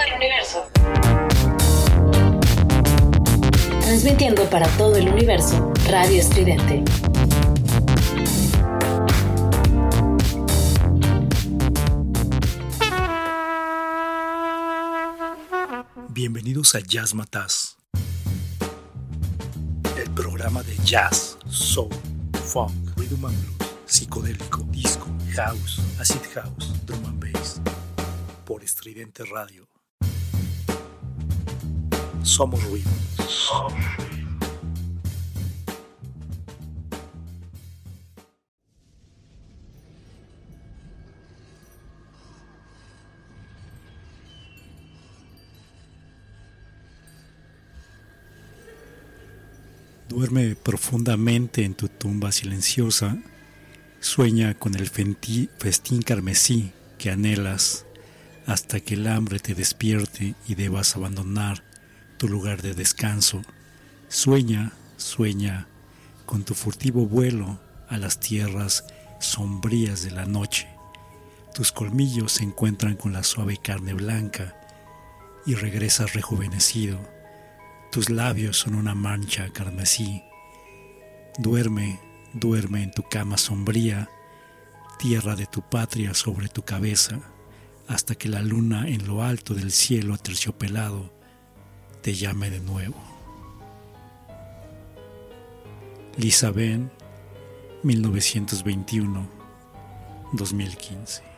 el universo. Transmitiendo para todo el universo, Radio Estridente. Bienvenidos a Jazz Mataz, el programa de jazz, soul, funk, rhythm and blues, psicodélico, disco, house, acid house, drum and bass, por Estridente Radio. Somos ruido. Duerme profundamente en tu tumba silenciosa. Sueña con el festín carmesí que anhelas hasta que el hambre te despierte y debas abandonar tu lugar de descanso. Sueña, sueña con tu furtivo vuelo a las tierras sombrías de la noche. Tus colmillos se encuentran con la suave carne blanca y regresas rejuvenecido tus labios son una mancha carmesí. Duerme, duerme en tu cama sombría, tierra de tu patria sobre tu cabeza, hasta que la luna en lo alto del cielo aterciopelado te llame de nuevo. Lisa Ben, 1921-2015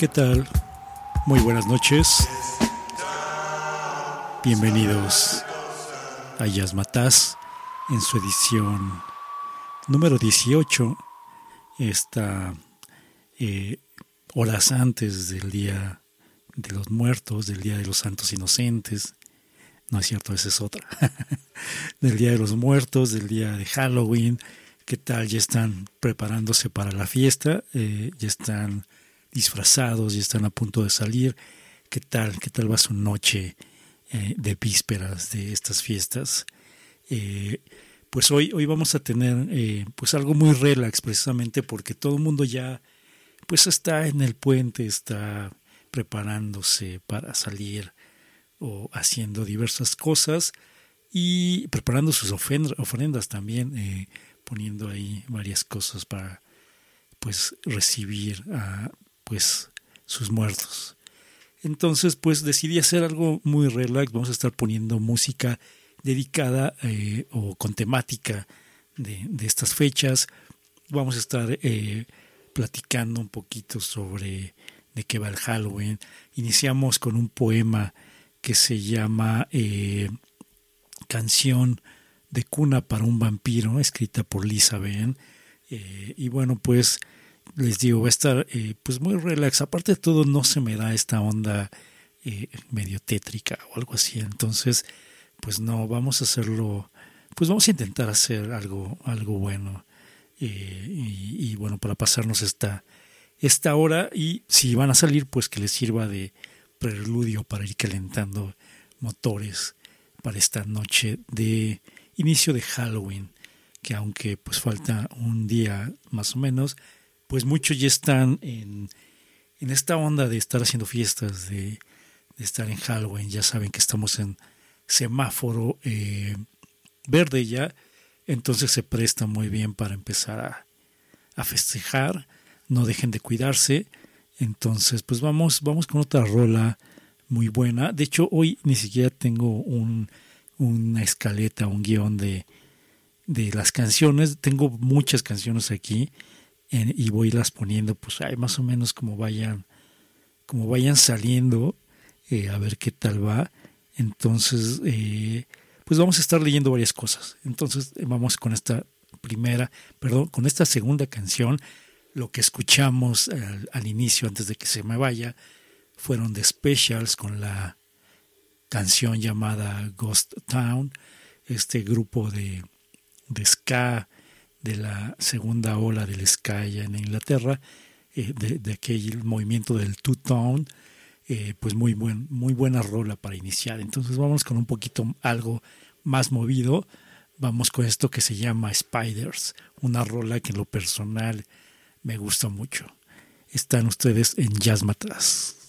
¿Qué tal? Muy buenas noches. Bienvenidos a Yasmataz en su edición número 18. Esta eh, horas antes del Día de los Muertos, del Día de los Santos Inocentes. No es cierto, esa es otra. del Día de los Muertos, del Día de Halloween. ¿Qué tal? Ya están preparándose para la fiesta, eh, ya están disfrazados, ya están a punto de salir. ¿Qué tal? ¿Qué tal va su noche eh, de vísperas de estas fiestas? Eh, pues hoy, hoy vamos a tener pues algo muy relax precisamente porque todo el mundo ya pues está en el puente, está preparándose para salir o haciendo diversas cosas y preparando sus ofrendas también, eh, poniendo ahí varias cosas para pues recibir a pues sus muertos. Entonces pues decidí hacer algo muy relax, vamos a estar poniendo música dedicada eh, o con temática de, de, estas fechas, vamos a estar eh, platicando un poquito sobre de qué va el Halloween. Iniciamos con un poema que se llama eh, Canción de cuna para un vampiro, escrita por Lisa Ben. Y bueno, pues les digo, va a estar eh, pues muy relax. Aparte de todo, no se me da esta onda medio tétrica o algo así. Entonces, pues no, vamos a hacerlo, pues vamos a intentar hacer algo, algo bueno. y, bueno, para pasarnos esta, esta hora y si van a salir, pues que les sirva de preludio para ir calentando motores para esta noche de inicio de Halloween, que aunque pues falta un día más o menos, pues muchos ya están en, en esta onda de estar haciendo fiestas, de, estar en Halloween, ya saben que estamos en semáforo eh, verde ya, entonces se presta muy bien para empezar a, a festejar no dejen de cuidarse. Entonces, pues vamos, vamos con otra rola muy buena. De hecho, hoy ni siquiera tengo un, una escaleta, un guion de, de las canciones. Tengo muchas canciones aquí y voy las poniendo, pues hay más o menos como vayan, como vayan saliendo, eh, a ver qué tal va. Entonces, eh, pues vamos a estar leyendo varias cosas. Entonces, vamos con esta primera, perdón, con esta segunda canción lo que escuchamos al, inicio, antes de que se me vaya, fueron The Specials con la canción llamada Ghost Town, este grupo de, de ska de la segunda ola del ska en Inglaterra, eh, de, aquel movimiento del Two Tone, eh, pues muy, buen, muy buena rola para iniciar. Entonces vamos con un poquito algo más movido, vamos con esto que se llama Spiders, una rola que en lo personal me gusta mucho. Están ustedes en Jazz Matras.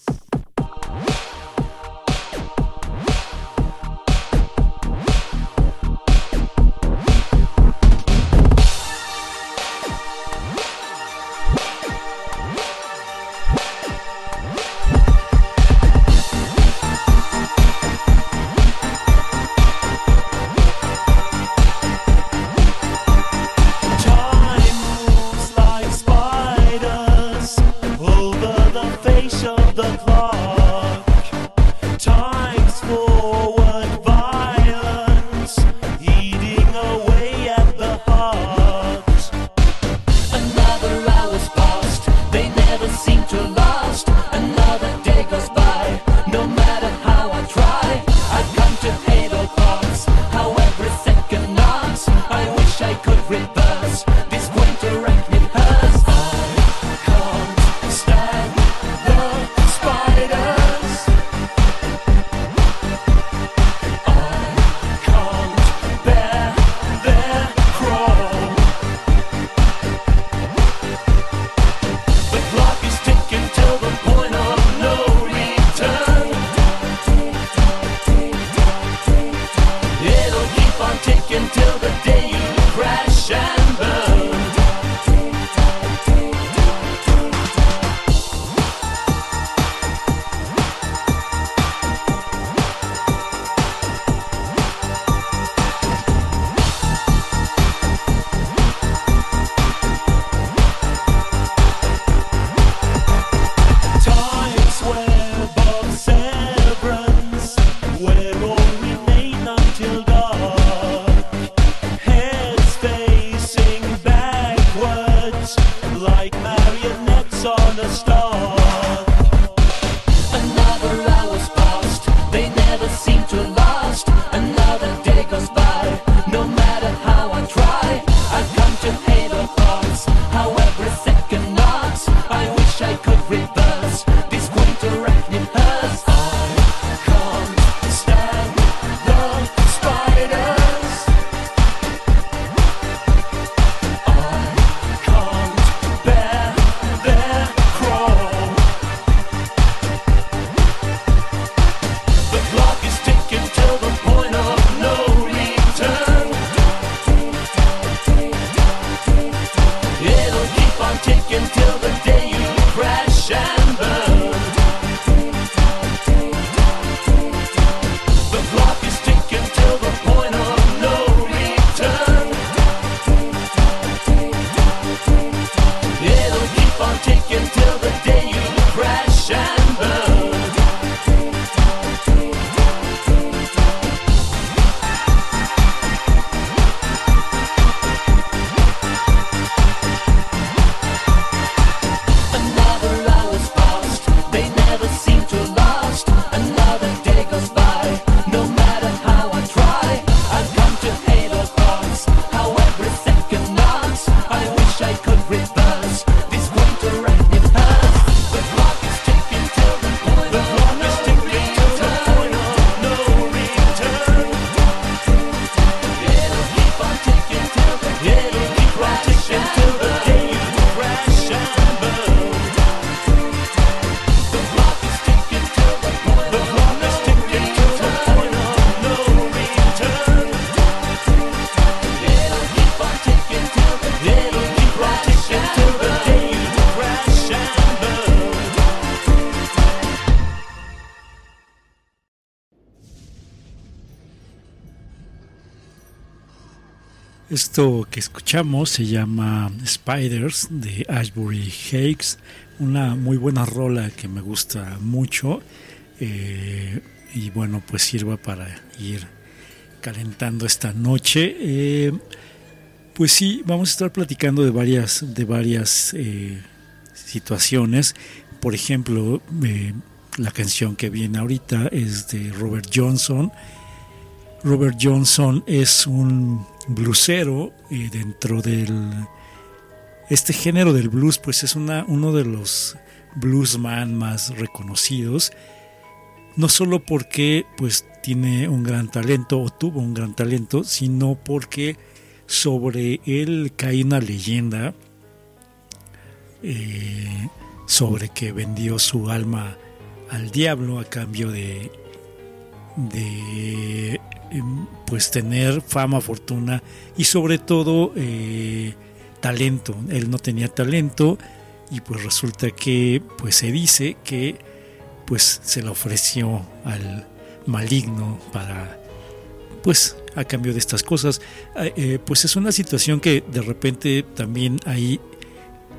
Se llama Spiders de Ashbury Hakes, una muy buena rola que me gusta mucho eh, y bueno pues sirva para ir calentando esta noche. Eh, pues sí, vamos a estar platicando de varias, de varias eh, situaciones. Por ejemplo, la canción que viene ahorita es de Robert Johnson. Robert Johnson es un bluesero dentro del este género del blues pues es una, uno de los bluesman más reconocidos no solo porque pues tiene un gran talento o tuvo un gran talento sino porque sobre él cae una leyenda eh, sobre que vendió su alma al diablo a cambio de de pues tener fama, fortuna y sobre todo eh, talento. Él no tenía talento y pues resulta que pues se dice que pues se le ofreció al maligno para pues a cambio de estas cosas eh, eh, pues es una situación que de repente también hay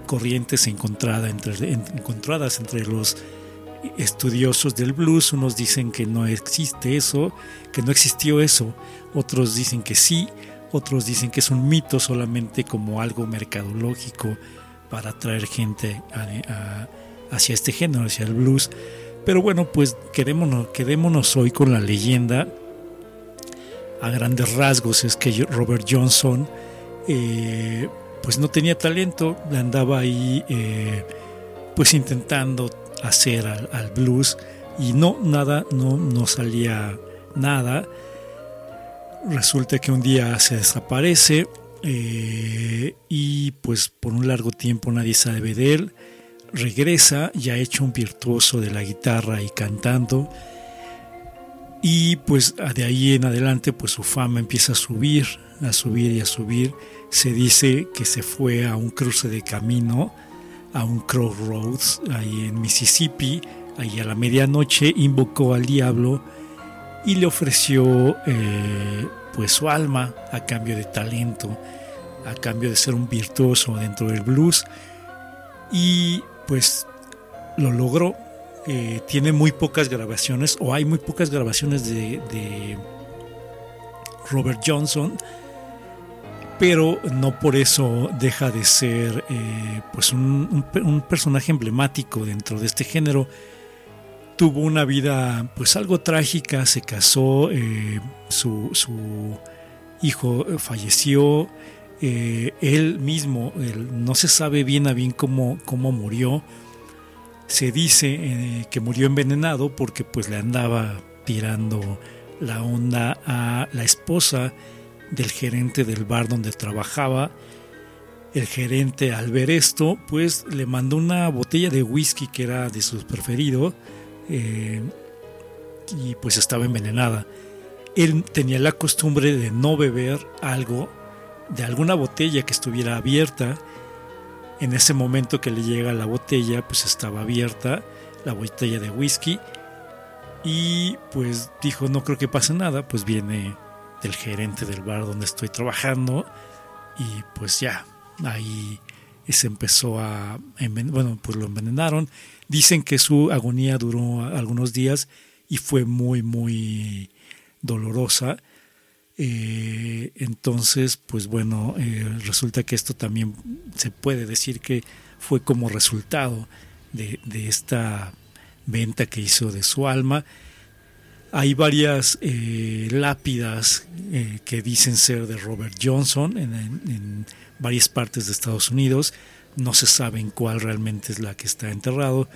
corrientes entre, encontradas entre los estudiosos del blues, unos dicen que no existe eso, que no existió eso, otros dicen que sí, otros dicen que es un mito solamente como algo mercadológico para atraer gente hacia este género, hacia el blues. Pero bueno, pues quedémonos, quedémonos hoy con la leyenda. A grandes rasgos es que Robert Johnson eh, pues no tenía talento, andaba ahí eh, pues intentando hacer al, blues y no, nada, no, no salía nada. Resulta que un día se desaparece eh, y pues por un largo tiempo nadie sabe de él. Regresa ya hecho un virtuoso de la guitarra y cantando. Y pues de ahí en adelante pues su fama empieza a subir, a subir y a subir. Se dice que se fue a un cruce de camino a un crossroads ahí en Mississippi, ahí a la medianoche, invocó al diablo y le ofreció eh, pues su alma a cambio de talento, a cambio de ser un virtuoso dentro del blues y pues lo logró. Eh, tiene muy pocas grabaciones o hay muy pocas grabaciones de, de Robert Johnson pero no por eso deja de ser eh, pues un, personaje emblemático dentro de este género. Tuvo una vida pues algo trágica, se casó, eh, su, hijo falleció, eh, él mismo, no se sabe bien a bien cómo, cómo murió. Se dice que murió envenenado porque pues le andaba tirando la onda a la esposa del gerente del bar donde trabajaba. El gerente al ver esto, pues le mandó una botella de whisky que era de su preferido eh, y pues estaba envenenada. Él tenía la costumbre de no beber algo de alguna botella que estuviera abierta. En ese momento que le llega la botella, pues estaba abierta la botella de whisky y pues dijo no creo que pase nada, pues viene del gerente del bar donde estoy trabajando y pues ya, ahí se empezó a, bueno, pues lo envenenaron. Dicen que su agonía duró algunos días y fue muy, muy dolorosa. Eh, entonces, pues bueno, eh, resulta que esto también se puede decir que fue como resultado de, de esta venta que hizo de su alma hay varias eh, lápidas eh, que dicen ser de Robert Johnson en, varias partes de Estados Unidos. No se sabe en cuál realmente es la que está enterrado.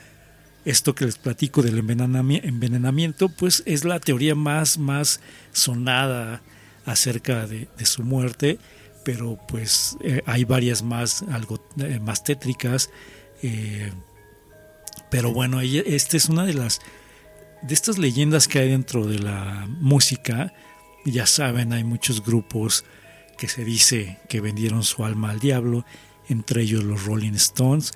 Esto que les platico del envenenamiento, pues es la teoría más, más sonada acerca de, su muerte, pero pues eh, hay varias más, algo más tétricas. pero bueno, esta es una de las de estas leyendas que hay dentro de la música, ya saben, hay muchos grupos que se dice que vendieron su alma al diablo, entre ellos los Rolling Stones,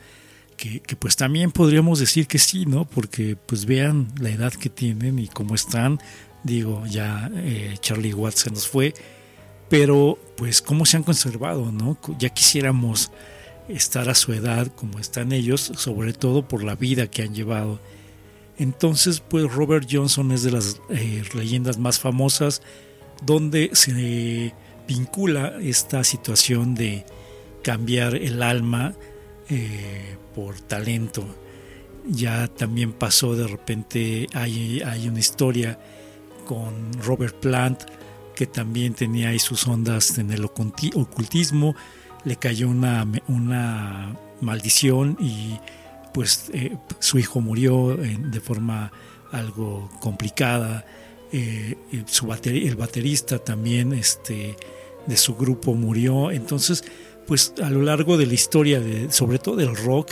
que, pues también podríamos decir que sí, ¿no? Porque pues vean la edad que tienen y cómo están. Digo, ya eh, Charlie Watts se nos fue, pero pues cómo se han conservado, ¿no? Ya quisiéramos estar a su edad como están ellos, sobre todo por la vida que han llevado. Entonces, pues Robert Johnson es de las eh, leyendas más famosas donde se vincula esta situación de cambiar el alma eh, por talento. Ya también pasó de repente, hay, hay una historia con Robert Plant, que también tenía ahí sus ondas en el ocultismo, le cayó una, una maldición y pues eh, su hijo murió de forma algo complicada. Eh, su el baterista también este, de su grupo murió. Entonces, pues a lo largo de la historia, de, sobre todo del rock,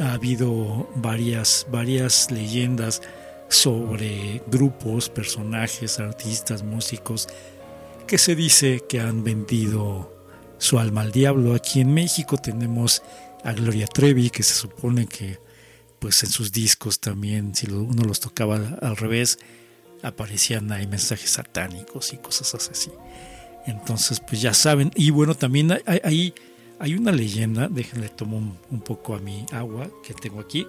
ha habido varias, varias leyendas sobre grupos, personajes, artistas, músicos, que se dice que han vendido su alma al diablo. Aquí en México tenemos a Gloria Trevi, que se supone que pues en sus discos también, si uno los tocaba al revés, aparecían ahí mensajes satánicos y cosas así. Entonces, pues ya saben. Y bueno, también hay, hay, una leyenda, déjenle tomo un, poco a mi agua que tengo aquí.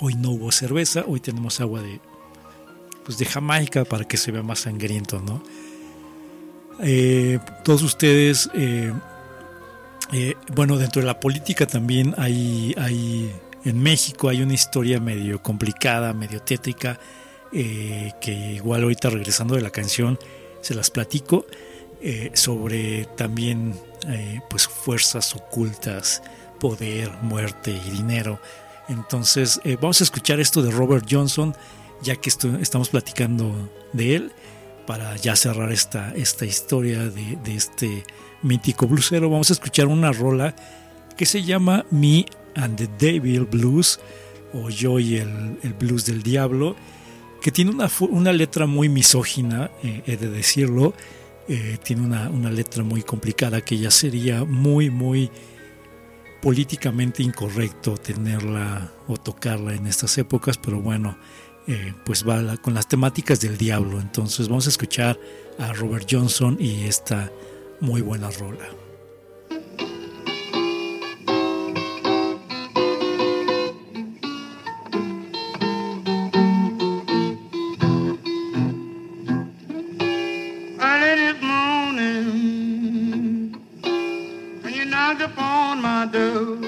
Hoy no hubo cerveza, hoy tenemos agua de, pues de Jamaica para que se vea más sangriento, ¿no? Eh, todos ustedes, eh, eh, bueno, dentro de la política también hay, hay, en México hay una historia medio complicada, medio tétrica, que igual ahorita regresando de la canción se las platico, sobre también pues fuerzas ocultas, poder, muerte y dinero. Entonces, vamos a escuchar esto de Robert Johnson, ya que estamos platicando de él para ya cerrar esta, esta historia de, este mítico bluesero, vamos a escuchar una rola que se llama Me and the Devil Blues, o Yo y el, Blues del Diablo, que tiene una, una letra muy misógina, eh, he de decirlo, eh, tiene una, una, letra muy complicada que ya sería muy, muy políticamente incorrecto tenerla o tocarla en estas épocas, pero bueno, eh, pues va con las temáticas del diablo. Entonces vamos a escuchar a Robert Johnson y esta muy buena rola. get the grey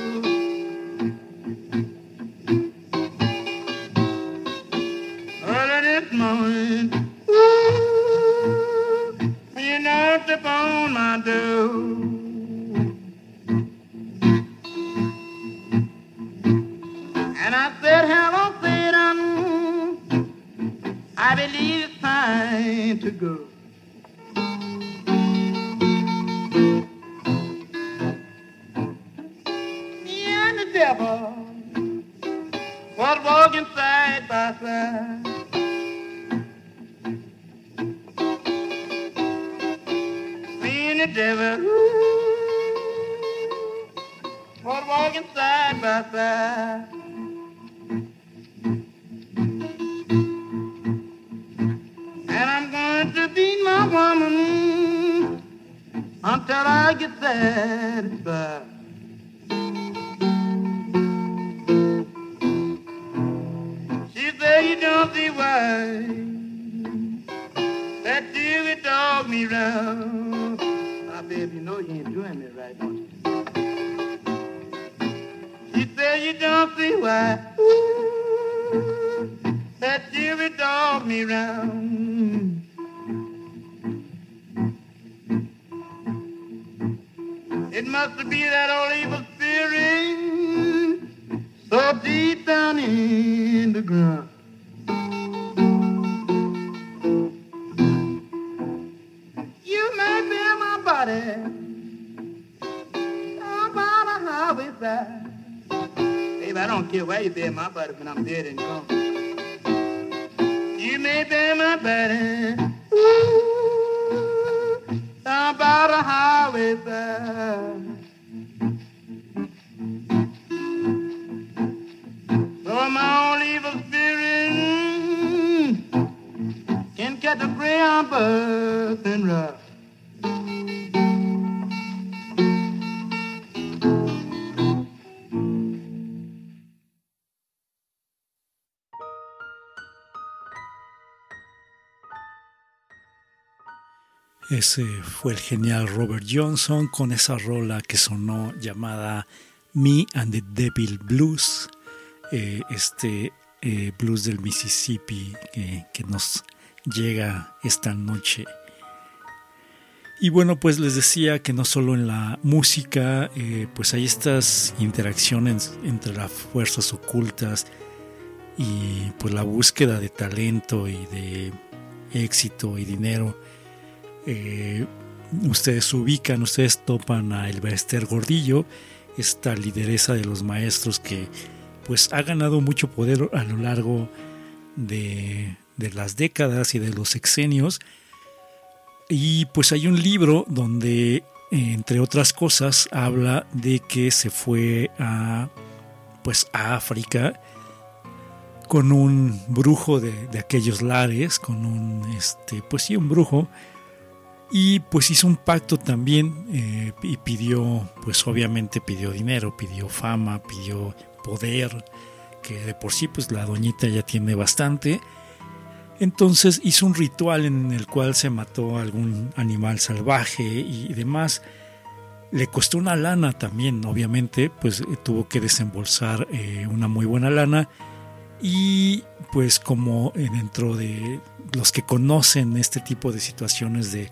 Fue el genial Robert Johnson con esa rola que sonó llamada Me and the Devil Blues, eh, este eh, blues del Mississippi que nos llega esta noche. Y bueno, pues les decía que no solo en la música, eh, pues hay estas interacciones entre las fuerzas ocultas y pues la búsqueda de talento y de éxito y dinero eh, ustedes ubican, ustedes topan a Elbester Gordillo, esta lideresa de los maestros que pues ha ganado mucho poder a lo largo de, de las décadas y de los sexenios. Y pues hay un libro donde, entre otras cosas, habla de que se fue a pues a África con un brujo de, de aquellos lares, con un este, pues sí, un brujo y pues hizo un pacto también eh, y pidió, pues obviamente pidió dinero, pidió fama, pidió poder, que de por sí pues la doñita ya tiene bastante. Entonces hizo un ritual en el cual se mató a algún animal salvaje y demás. Le costó una lana también, obviamente, pues eh, tuvo que desembolsar eh, una muy buena lana. Y pues como dentro de los que conocen este tipo de situaciones de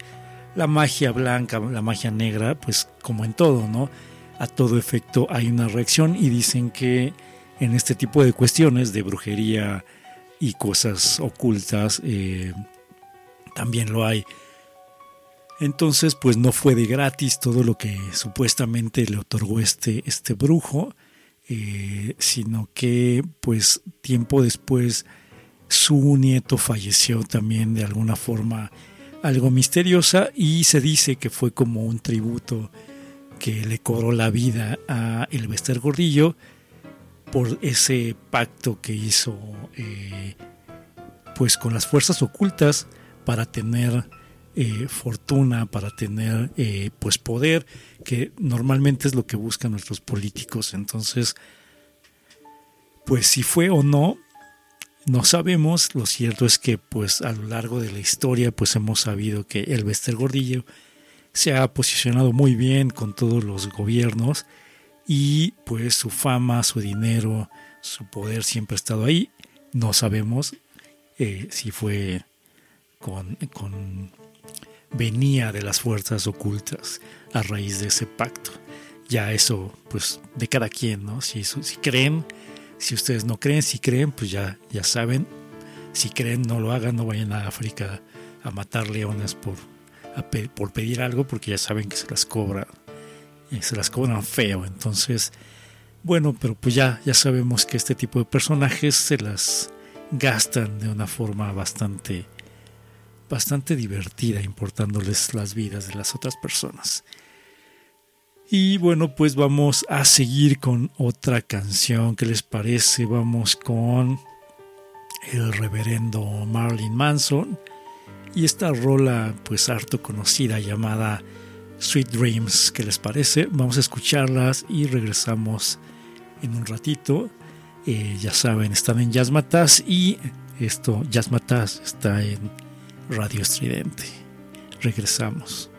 la magia blanca, la magia negra, pues como en todo, ¿no? A todo efecto hay una reacción y dicen que en este tipo de cuestiones de brujería y cosas ocultas eh, también lo hay. Entonces, pues no fue de gratis todo lo que supuestamente le otorgó este, este brujo, eh, sino que pues tiempo después su nieto falleció también de alguna forma algo misteriosa y se dice que fue como un tributo que le cobró la vida a el Bester Gordillo por ese pacto que hizo eh, pues con las fuerzas ocultas para tener eh, fortuna, para tener eh, pues poder, que normalmente es lo que buscan nuestros políticos. Entonces, pues si fue o no, no sabemos, lo cierto es que pues a lo largo de la historia pues hemos sabido que el Bester Gordillo se ha posicionado muy bien con todos los gobiernos y pues su fama, su dinero, su poder siempre ha estado ahí. No sabemos eh, si fue con, con venía de las fuerzas ocultas a raíz de ese pacto. Ya eso, pues, de cada quien, ¿no? Si, si creen si ustedes no creen, si creen, pues ya, ya saben. Si creen, no lo hagan, no vayan a África a matar leones por, por pedir algo, porque ya saben que se las cobran, eh, se las cobran feo. Entonces, bueno, pero pues ya, ya sabemos que este tipo de personajes se las gastan de una forma bastante, bastante divertida, importándoles las vidas de las otras personas. Y bueno, pues vamos a seguir con otra canción. ¿Qué les parece? Vamos con el reverendo Marlin Manson y esta rola pues harto conocida llamada Sweet Dreams. ¿Qué les parece? Vamos a escucharlas y regresamos en un ratito. Eh, ya saben, están en Jazz Matas y esto, Jazz Matas, está en Radio Estridente. Regresamos.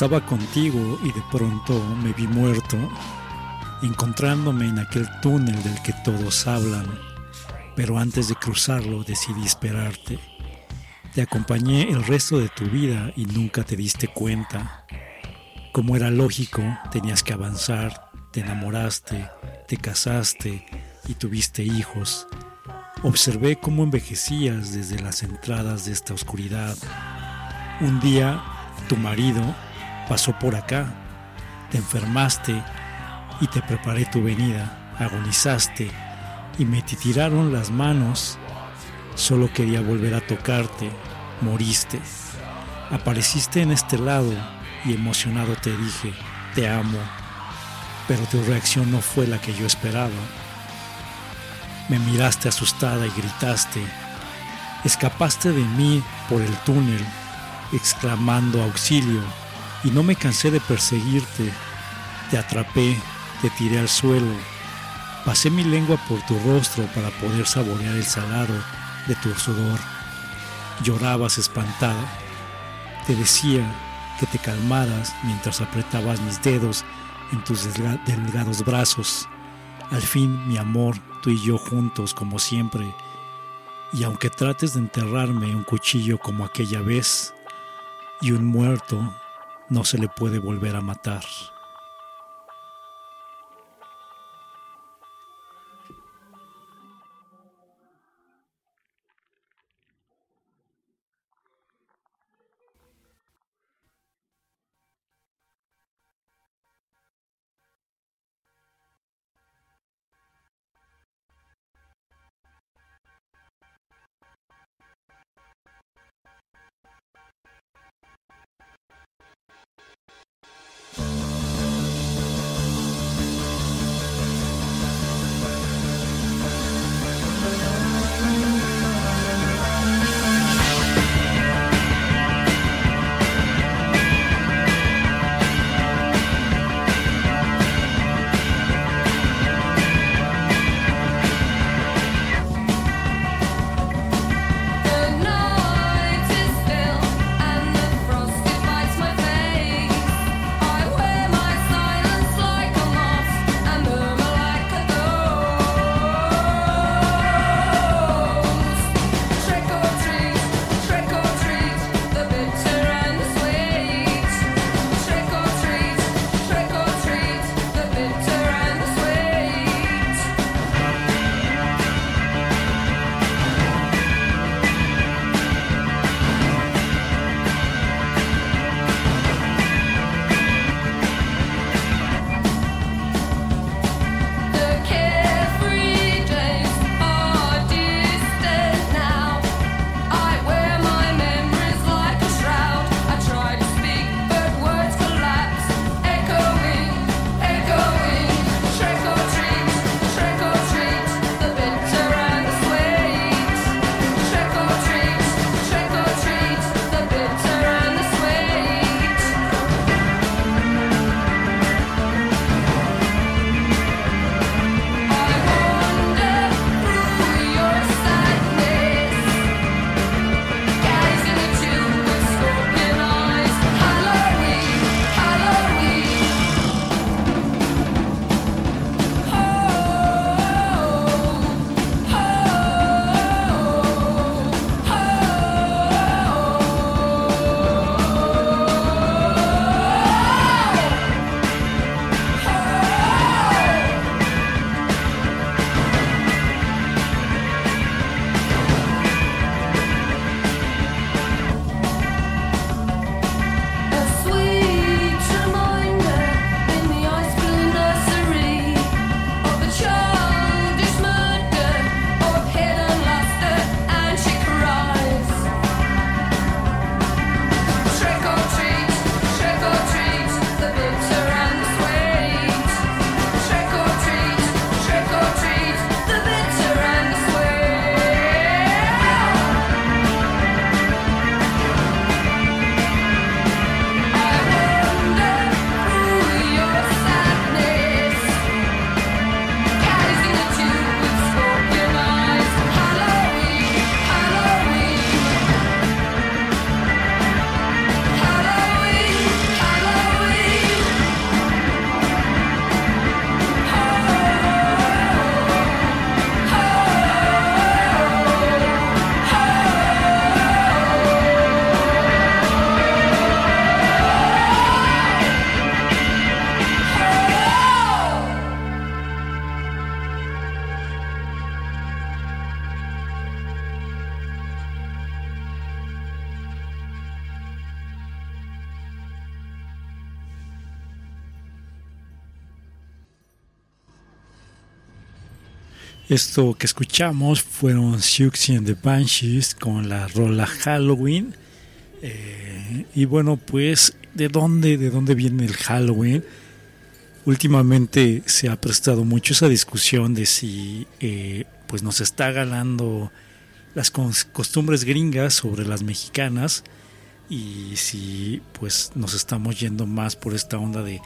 Estaba contigo y de pronto me vi muerto, encontrándome en aquel túnel del que todos hablan, pero antes de cruzarlo decidí esperarte. Te acompañé el resto de tu vida y nunca te diste cuenta. Como era lógico, tenías que avanzar, te enamoraste, te casaste y tuviste hijos. Observé cómo envejecías desde las entradas de esta oscuridad. Un día, tu marido pasó por acá, te enfermaste y te preparé tu venida, agonizaste y me tiraron las manos. Solo quería volver a tocarte, moriste. Apareciste en este lado y emocionado te dije, te amo, pero tu reacción no fue la que yo esperaba. Me miraste asustada y gritaste, escapaste de mí por el túnel, exclamando auxilio y no me cansé de perseguirte. Te atrapé, te tiré al suelo. Pasé mi lengua por tu rostro para poder saborear el salado de tu sudor. Llorabas espantada. Te decía que te calmaras mientras apretabas mis dedos en tus delgados brazos. Al fin, mi amor, tú y yo juntos como siempre. Y aunque trates de enterrarme un cuchillo como aquella vez, y un muerto no se le puede volver a matar. Esto que escuchamos fueron Siouxsie and the Banshees con la rola Halloween. Eh, y bueno, pues, ¿de dónde, ¿de dónde viene el Halloween? Últimamente se ha prestado mucho esa discusión de si eh, pues nos está ganando las costumbres gringas sobre las mexicanas y si pues nos estamos yendo más por esta onda de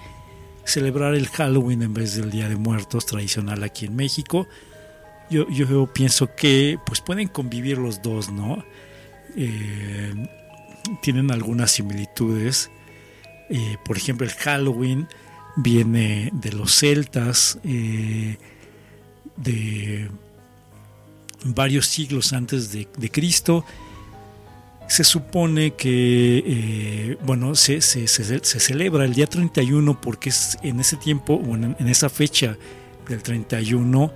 celebrar el Halloween en vez del Día de Muertos tradicional aquí en México. Yo, yo pienso que pues pueden convivir los dos, ¿no? Eh, tienen algunas similitudes. Eh, por ejemplo, el Halloween viene de los celtas, eh, de varios siglos antes de, Cristo. Se supone que, bueno, se, se, celebra el día 31 porque es en ese tiempo, bueno, en esa fecha del 31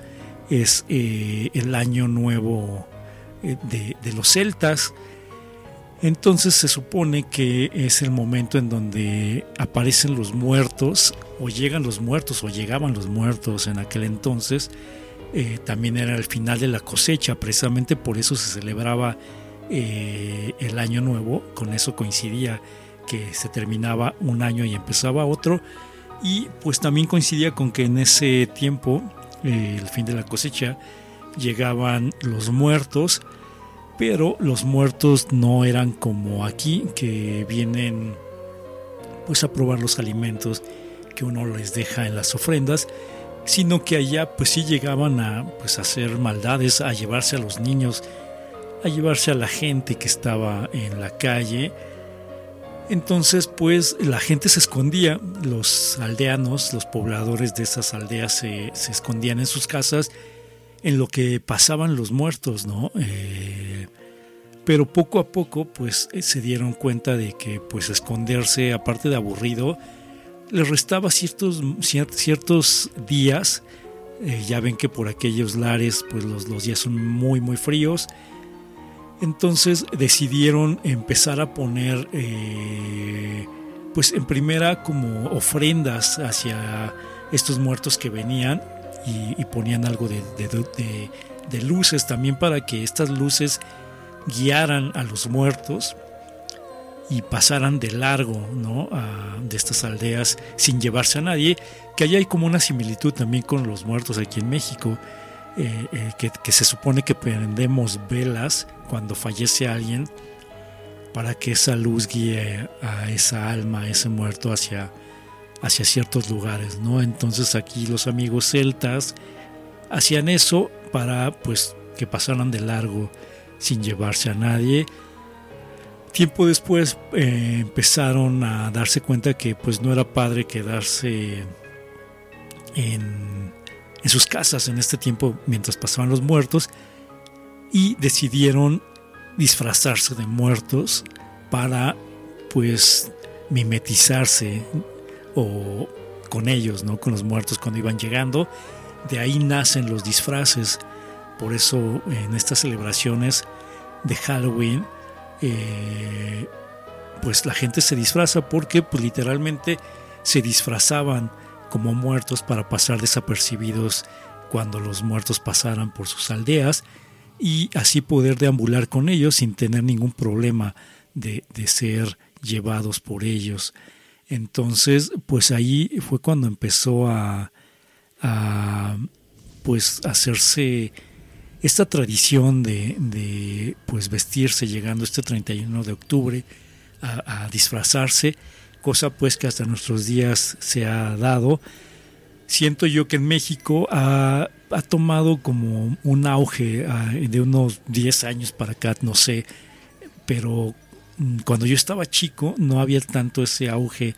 es eh, el año nuevo de, de los celtas. Entonces se supone que es el momento en donde aparecen los muertos, o llegan los muertos, o llegaban los muertos en aquel entonces. Eh, también era el final de la cosecha, precisamente por eso se celebraba eh, el año nuevo, con eso coincidía que se terminaba un año y empezaba otro, y pues también coincidía con que en ese tiempo, el fin de la cosecha, llegaban los muertos, pero los muertos no eran como aquí, que vienen pues a probar los alimentos que uno les deja en las ofrendas, sino que allá pues sí llegaban a pues hacer maldades, a llevarse a los niños, a llevarse a la gente que estaba en la calle. Entonces pues la gente se escondía, los aldeanos, los pobladores de esas aldeas se, escondían en sus casas en lo que pasaban los muertos, ¿no? Eh, pero poco a poco, pues eh, se dieron cuenta de que, pues esconderse, aparte de aburrido, les restaba ciertos, ciertos días. Eh, ya ven que por aquellos lares, pues los, los días son muy, muy fríos. Entonces decidieron empezar a poner, pues en primera como ofrendas hacia estos muertos que venían y, ponían algo de, luces también para que estas luces guiaran a los muertos y pasaran de largo ¿no? de estas aldeas sin llevarse a nadie, que allá hay como una similitud también con los muertos aquí en México, eh, eh, que, se supone que prendemos velas cuando fallece alguien para que esa luz guíe a esa alma, a ese muerto hacia, hacia ciertos lugares, ¿no? Entonces aquí los amigos celtas hacían eso para pues que pasaran de largo sin llevarse a nadie. Tiempo después eh, empezaron a darse cuenta que pues no era padre quedarse en, en sus casas en este tiempo mientras pasaban los muertos y decidieron disfrazarse de muertos para pues mimetizarse o con ellos, ¿no? Con los muertos cuando iban llegando. De ahí nacen los disfraces. Por eso en estas celebraciones de Halloween, eh, pues la gente se disfraza porque pues literalmente se disfrazaban como muertos para pasar desapercibidos cuando los muertos pasaran por sus aldeas y así poder deambular con ellos sin tener ningún problema de, de ser llevados por ellos. Entonces, pues ahí fue cuando empezó a, pues hacerse esta tradición de, pues vestirse llegando este 31 de octubre a, disfrazarse, cosa pues que hasta nuestros días se ha dado. Siento yo que en México ha, ha tomado como un auge ah, de unos 10 años para acá, no sé, pero Mm, cuando yo estaba chico no había tanto ese auge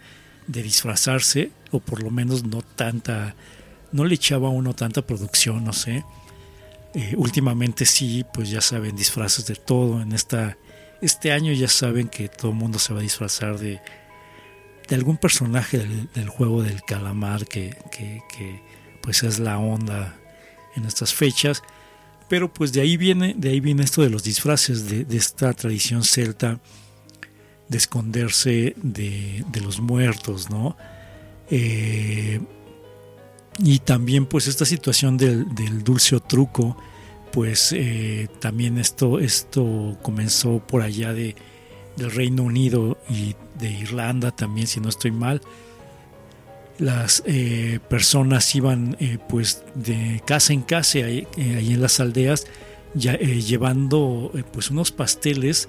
de disfrazarse, o por lo menos no tanta, no le echaba a uno tanta producción, no sé. Eh, últimamente sí, pues ya saben, disfraces de todo. En esta, este año ya saben que todo el mundo se va a disfrazar de, de algún personaje del, juego del calamar que, que, pues es la onda en estas fechas. Pero pues de ahí viene, de ahí viene esto de los disfraces, de, esta tradición celta de esconderse de, los muertos, ¿no? Eh, y también pues esta situación del, del dulce truco, pues eh, también esto, esto comenzó por allá de, del Reino Unido y de Irlanda también, si no estoy mal. Las eh, personas iban eh, pues de casa en casa ahí, en las aldeas ya, llevando pues unos pasteles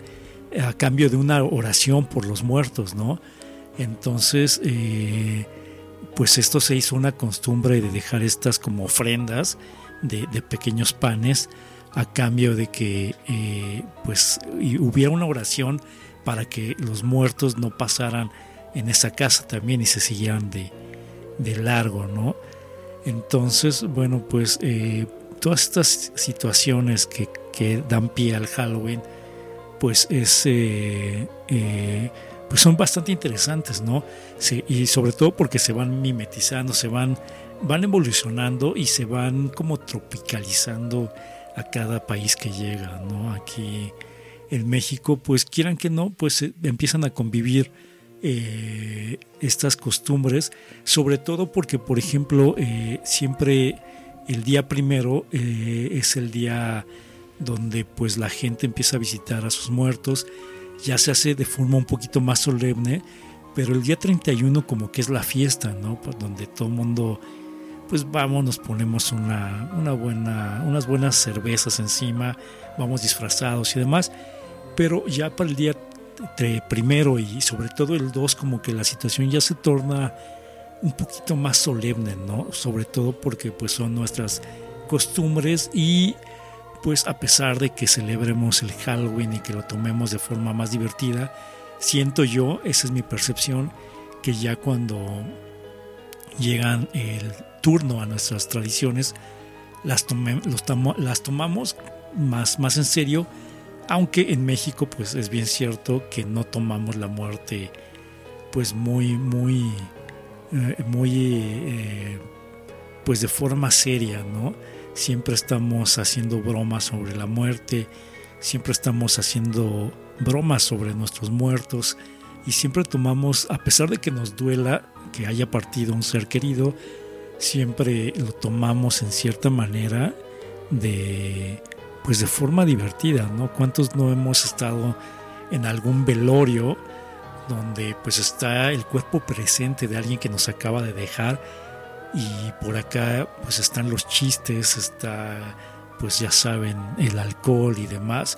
a cambio de una oración por los muertos, ¿no? Entonces, pues esto se hizo una costumbre de dejar estas como ofrendas de, pequeños panes a cambio de que eh, pues hubiera una oración para que los muertos no pasaran en esa casa también y se siguieran de, largo, ¿no? Entonces, bueno, pues eh, todas estas situaciones que, dan pie al Halloween, pues es eh, pues son bastante interesantes, ¿no? y sobre todo porque se van mimetizando, se van, van evolucionando y se van como tropicalizando a cada país que llega, ¿no? Aquí en México, pues quieran que no, pues eh, empiezan a convivir eh, estas costumbres, sobre todo porque, por ejemplo, eh, siempre el día primero es el día donde pues la gente empieza a visitar a sus muertos ya se hace de forma un poquito más solemne, pero el día 31 como que es la fiesta, ¿no? Donde todo el mundo, pues vamos, nos ponemos una, una buena, unas buenas cervezas encima, vamos disfrazados y demás, pero ya para el día primero y sobre todo el 2 como que la situación ya se torna un poquito más solemne, ¿no? Sobre todo porque pues son nuestras costumbres y pues a pesar de que celebremos el Halloween y que lo tomemos de forma más divertida, siento yo, esa es mi percepción, que ya cuando llegan el turno a nuestras tradiciones, las, tomamos más, más en serio, aunque en México pues es bien cierto que no tomamos la muerte pues muy, muy, eh, muy, eh, pues de forma seria, ¿no? siempre estamos haciendo bromas sobre la muerte, siempre estamos haciendo bromas sobre nuestros muertos y siempre tomamos, a pesar de que nos duela que haya partido un ser querido, siempre lo tomamos en cierta manera de pues de forma divertida, ¿no? ¿Cuántos no hemos estado en algún velorio donde pues está el cuerpo presente de alguien que nos acaba de dejar y por acá pues están los chistes, está pues ya saben el alcohol y demás.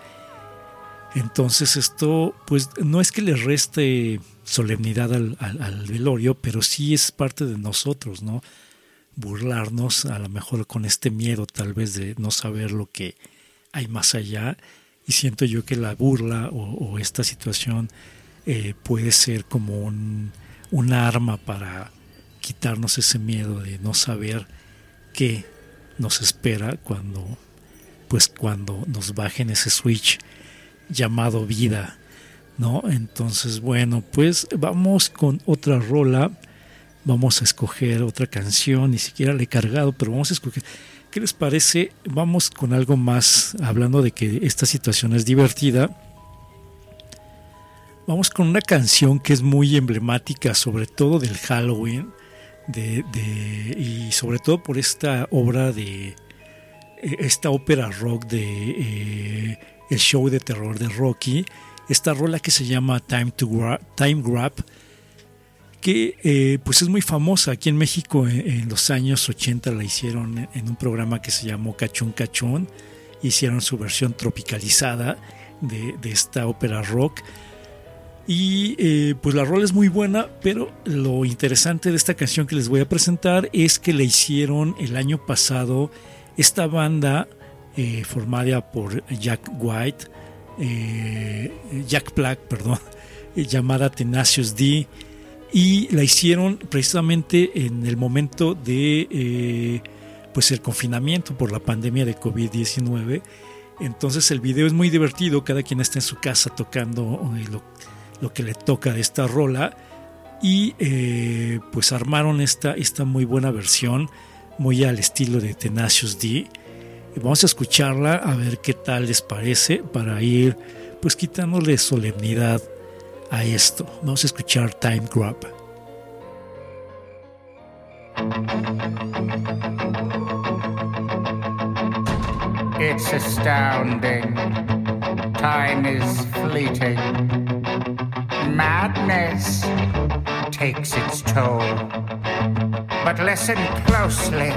Entonces esto pues no es que le reste solemnidad al, al, velorio, pero sí es parte de nosotros, ¿no? Burlarnos a lo mejor con este miedo tal vez de no saber lo que hay más allá y siento yo que la burla o, esta situación eh, puede ser como un, arma para quitarnos ese miedo de no saber qué nos espera cuando pues cuando nos bajen ese switch llamado vida, ¿no? Entonces, bueno, pues vamos con otra rola. Vamos a escoger otra canción, ni siquiera le he cargado, pero vamos a escoger. ¿Qué les parece? Vamos con algo más, hablando de que esta situación es divertida. Vamos con una canción que es muy emblemática, sobre todo del Halloween de, y sobre todo por esta obra de e, esta ópera rock de eh, el show de terror de Rocky, esta rola que se llama Time to Time Grab que eh, pues es muy famosa aquí en México en, los años 80 la hicieron en un programa que se llamó Cachún Cachún hicieron su versión tropicalizada de, esta ópera rock. Y eh, pues la rola es muy buena, pero lo interesante de esta canción que les voy a presentar es que la hicieron el año pasado esta banda eh, formada por Jack White, eh, Jack Black, perdón, llamada Tenacious D, y la hicieron precisamente en el momento de pues el confinamiento por la pandemia de COVID-19. Entonces el video es muy divertido, cada quien está en su casa tocando lo lo que le toca de esta rola y eh, pues armaron esta, esta muy buena versión, muy al estilo de Tenacious D. Vamos a escucharla a ver qué tal les parece para ir pues quitándole solemnidad a esto. Vamos a escuchar Time Grab. It's astounding. Time is fleeting. Madness takes its toll. But listen closely,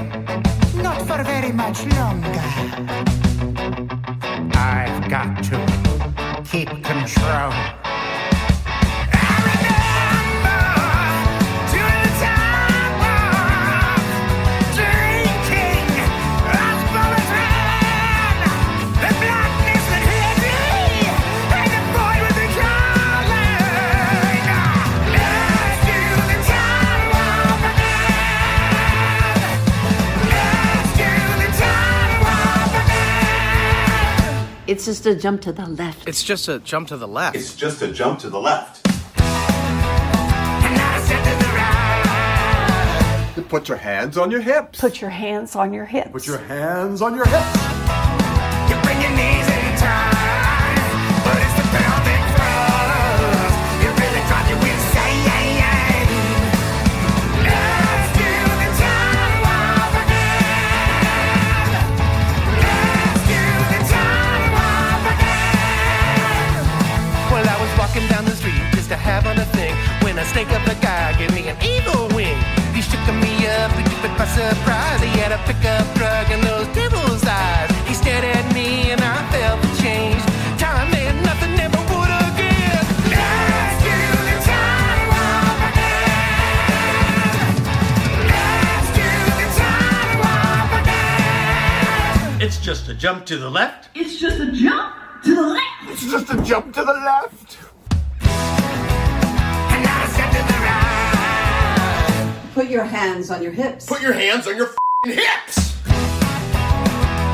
not for very much longer. I've got to keep control. Just a jump to the left. It's just a jump to the left. It's just a jump to the left. Put your hands on your hips. Put your hands on your hips. Put your hands on your hips. You bring your knees snake of a guy gave me an eagle wing. He shook me up and took me by surprise. He had a pickup truck and those devil's eyes. He stared at me and I felt the change. Time meant nothing, never would again. Let's do the time warp again. Let's do the time warp again. It's just a jump to the left. It's just a jump to the left. It's just a jump to the left. Put your hands on your hips. Put your hands on your f***ing hips.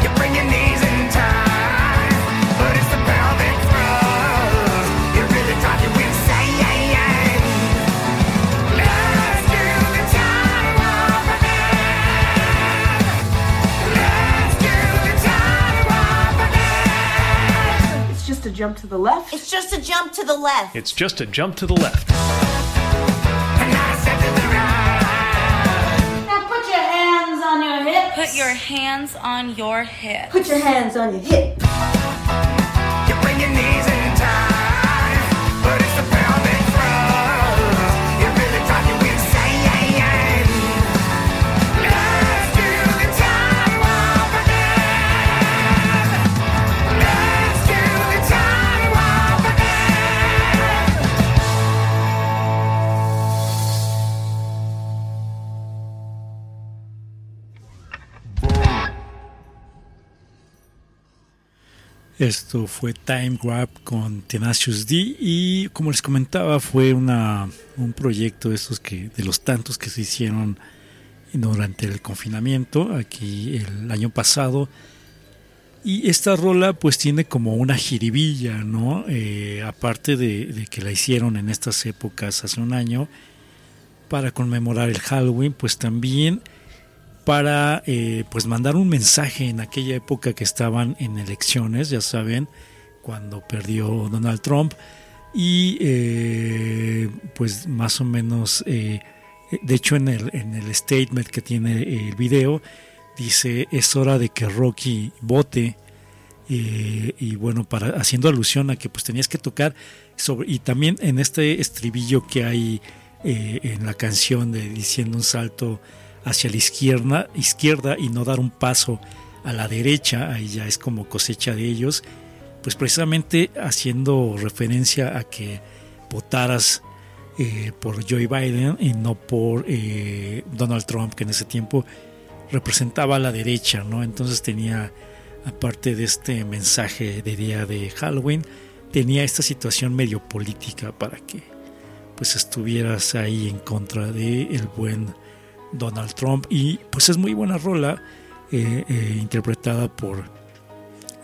You bring your knees in time, but it's the pelvic thrust. You really drive you insane. Let's do the time warp again. Let's do the time warp again. It's just a jump to the left. It's just a jump to the left. It's just a jump to the left. Put your hands on your hips. Put your hands on your hips. You bring your knees in Esto fue Time Grab con Tenacious D y como les comentaba fue una, un proyecto de estos que de los tantos que se hicieron durante el confinamiento aquí el año pasado y esta rola pues tiene como una jiribilla, ¿no? Eh, aparte de, de que la hicieron en estas épocas hace un año para conmemorar el Halloween, pues también para eh, pues mandar un mensaje en aquella época que estaban en elecciones, ya saben, cuando perdió Donald Trump. Y eh, pues más o menos, eh, de hecho en el, en el statement que tiene el video dice es hora de que Rocky vote y bueno para haciendo alusión a que pues tenías que tocar sobre y también en este estribillo que hay en la canción de diciendo un salto hacia la izquierda, izquierda y no dar un paso a la derecha, ahí ya es como cosecha de ellos, pues precisamente haciendo referencia a que votaras eh, por Joe Biden y no por eh, Donald Trump, que en ese tiempo representaba a la derecha, ¿no? Entonces tenía, aparte de este mensaje de día de Halloween, tenía esta situación medio política para que pues estuvieras ahí en contra de el buen Donald Trump y pues es muy buena rola eh, eh, interpretada por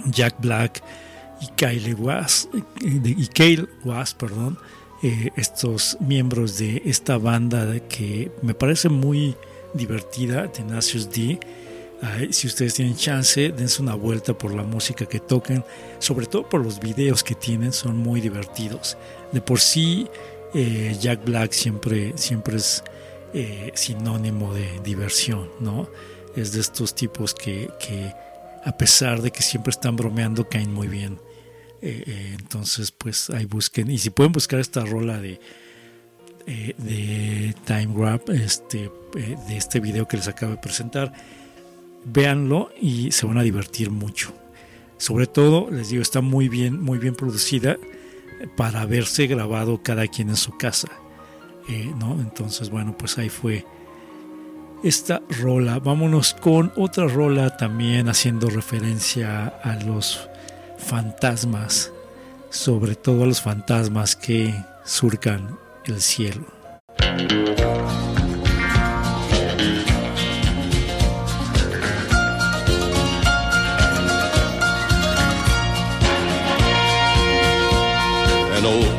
Jack Black y Kyle Was eh, y Kyle Was perdón estos miembros de esta banda que me parece muy divertida Tenacious D. Si ustedes tienen chance dense una vuelta por la música que tocan sobre todo por los videos que tienen son muy divertidos. De por sí Jack Black siempre siempre es eh, sinónimo de diversión, ¿no? Es de estos tipos que, que a pesar de que siempre están bromeando, caen muy bien. Eh, eh, entonces, pues ahí busquen. Y si pueden buscar esta rola de, eh, de Time Grab, este, de este video que les acabo de presentar, véanlo y se van a divertir mucho. Sobre todo, les digo, está muy bien, muy bien producida para verse grabado cada quien en su casa. Eh, ¿no? Entonces, bueno, pues ahí fue esta rola. Vámonos con otra rola también haciendo referencia a los fantasmas, sobre todo a los fantasmas que surcan el cielo.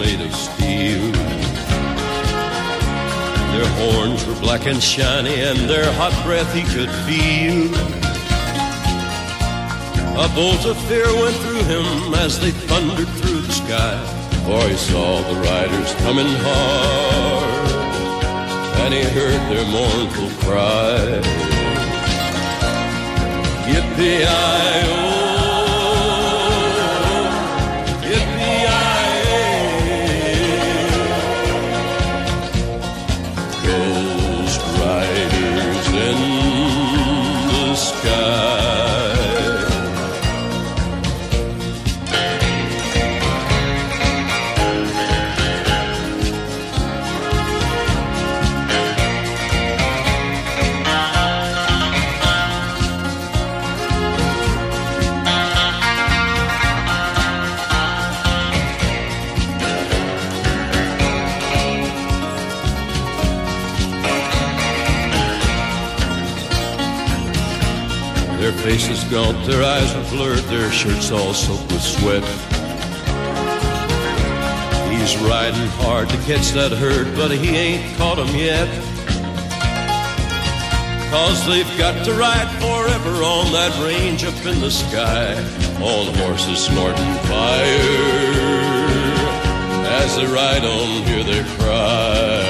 made of steel. Their horns were black and shiny and their hot breath he could feel. A bolt of fear went through him as they thundered through the sky, for he saw the riders coming hard, and he heard their mournful cry. Yippee-i-oh, gaunt, their eyes were blurred, their shirts all soaked with sweat. He's riding hard to catch that herd, but he ain't caught 'em yet. Cause they've got to ride forever on that range up in the sky. All the horses snorting fire. As they ride on, hear their cry.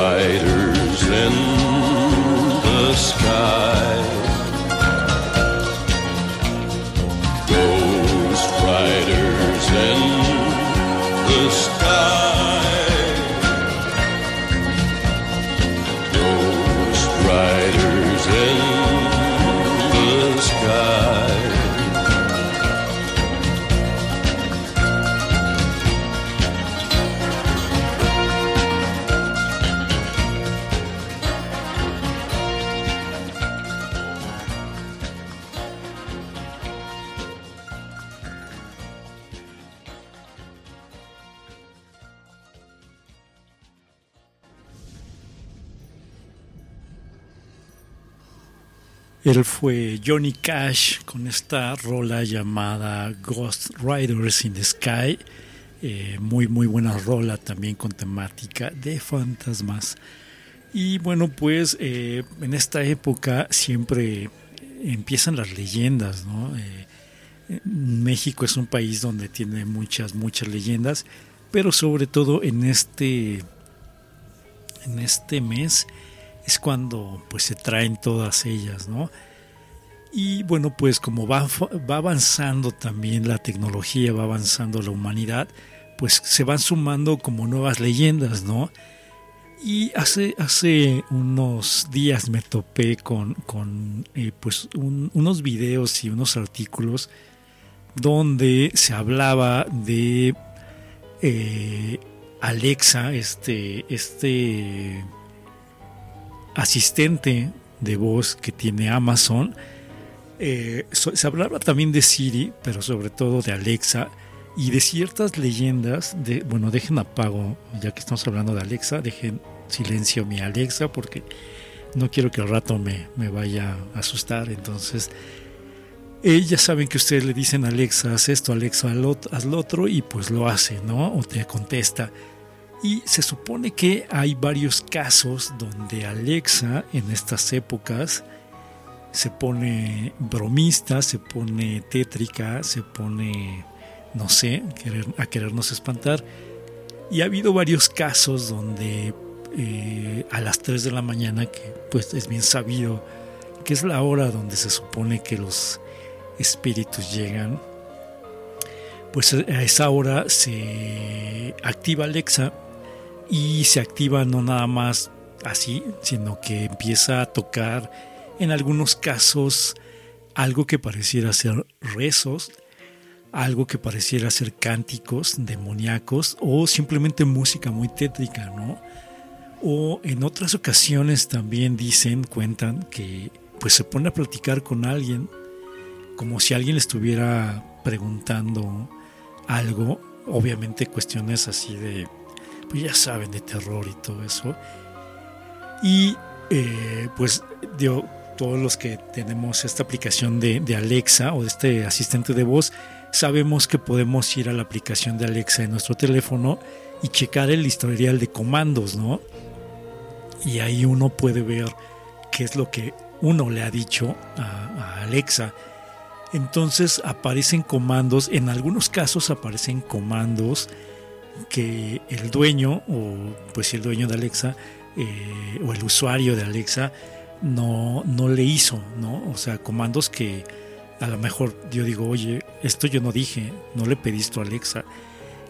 Ghost Él fue Johnny Cash con esta rola llamada Ghost Riders in the Sky. Eh, muy, muy buena rola también con temática de fantasmas. Y bueno, pues eh, en esta época siempre empiezan las leyendas. Eh, México es un país donde tiene muchas, muchas leyendas, pero sobre todo en este, en este mes es cuando pues se traen todas ellas, ¿no? Y bueno, pues como va, va avanzando también la tecnología, va avanzando la humanidad, pues se van sumando como nuevas leyendas, ¿no? Y hace, hace unos días me topé con, con eh, pues un- unos videos y unos artículos donde se hablaba de eh, Alexa, este, este asistente de voz que tiene Amazon. Eh, se hablaba también de Siri, pero sobre todo de Alexa y de ciertas leyendas. De, bueno, dejen apago, ya que estamos hablando de Alexa, dejen silencio mi Alexa porque no quiero que al rato me, me vaya a asustar. Entonces, ya saben que ustedes le dicen Alexa, haz esto, Alexa, haz lo otro, y pues lo hace, ¿no? O te contesta. Y se supone que hay varios casos donde Alexa en estas épocas se pone bromista, se pone tétrica, se pone, no sé, a querernos espantar. Y ha habido varios casos donde eh, a las 3 de la mañana, que pues es bien sabido que es la hora donde se supone que los espíritus llegan, pues a esa hora se activa Alexa y se activa no nada más así, sino que empieza a tocar en algunos casos algo que pareciera ser rezos, algo que pareciera ser cánticos demoníacos o simplemente música muy tétrica, ¿no? O en otras ocasiones también dicen, cuentan que pues se pone a platicar con alguien como si alguien le estuviera preguntando algo, obviamente cuestiones así de, pues ya saben, de terror y todo eso. Y eh, pues digo, todos los que tenemos esta aplicación de, de Alexa o de este asistente de voz, sabemos que podemos ir a la aplicación de Alexa en nuestro teléfono y checar el historial de comandos, ¿no? Y ahí uno puede ver qué es lo que uno le ha dicho a, a Alexa. Entonces aparecen comandos, en algunos casos aparecen comandos que el dueño, o pues si el dueño de Alexa, eh, o el usuario de Alexa, no, no le hizo, ¿no? O sea, comandos que a lo mejor yo digo, oye, esto yo no dije, no le pedí esto a Alexa.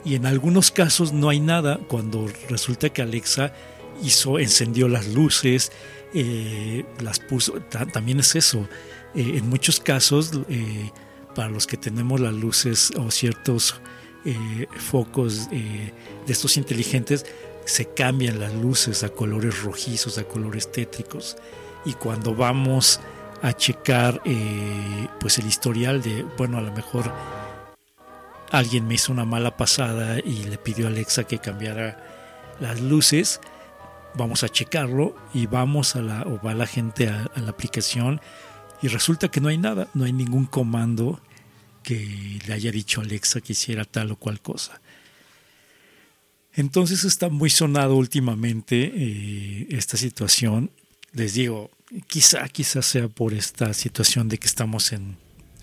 Y en algunos casos no hay nada cuando resulta que Alexa hizo, encendió las luces, eh, las puso, ta- también es eso. Eh, en muchos casos, para los que tenemos las luces o ciertos eh, focos eh, de estos inteligentes, se cambian las luces a colores rojizos, a colores tétricos. Y cuando vamos a checar eh, pues el historial de, bueno, a lo mejor alguien me hizo una mala pasada y le pidió a Alexa que cambiara las luces, vamos a checarlo y vamos a la, o va la gente a, a la aplicación y resulta que no hay nada, no hay ningún comando que le haya dicho Alexa que hiciera tal o cual cosa. Entonces está muy sonado últimamente eh, esta situación. Les digo, quizá, quizá sea por esta situación de que estamos en,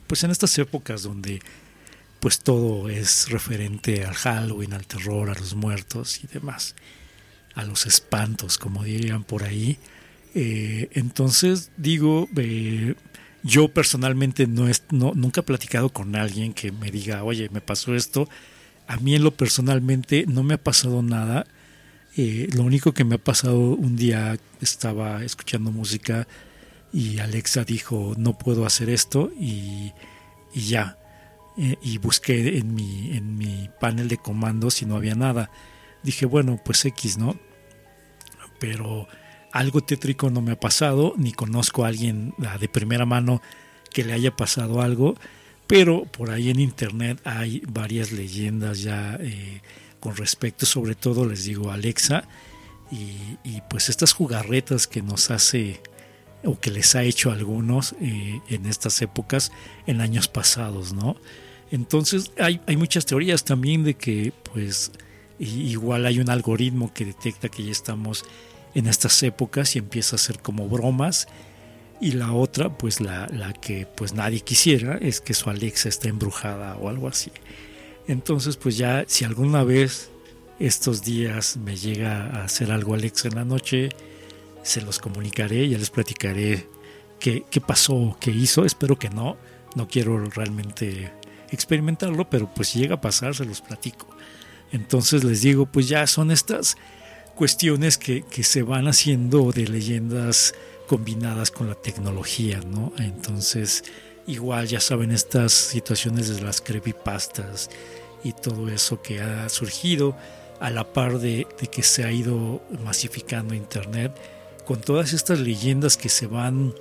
pues en estas épocas donde pues todo es referente al Halloween, al terror, a los muertos y demás, a los espantos, como dirían por ahí. Eh, entonces digo, eh, yo personalmente no, es, no nunca he platicado con alguien que me diga, oye, me pasó esto. A mí en lo personalmente no me ha pasado nada. Eh, lo único que me ha pasado un día estaba escuchando música y Alexa dijo no puedo hacer esto y, y ya. Eh, y busqué en mi, en mi panel de comandos y no había nada. Dije, bueno, pues X, ¿no? Pero algo tétrico no me ha pasado, ni conozco a alguien ah, de primera mano que le haya pasado algo, pero por ahí en internet hay varias leyendas ya eh, con respecto, sobre todo les digo Alexa, y, pues estas jugarretas que nos hace o que les ha hecho a algunos eh, en estas épocas, en años pasados, ¿no? Entonces hay, hay muchas teorías también de que pues igual hay un algoritmo que detecta que ya estamos en estas épocas y empieza a hacer como bromas y la otra pues la, la, que pues nadie quisiera es que su Alexa está embrujada o algo así entonces pues ya si alguna vez estos días me llega a hacer algo Alexa en la noche se los comunicaré ya les platicaré qué, qué pasó, qué hizo. Espero que no. No quiero realmente experimentarlo, pero pues si llega a pasar, se los platico. Entonces les digo, pues ya son estas cuestiones que, que se van haciendo de leyendas combinadas con la tecnología, ¿no? Entonces, igual ya saben estas situaciones de las creepypastas y todo eso que ha surgido a la par de, de que se ha ido masificando Internet con todas estas leyendas que se van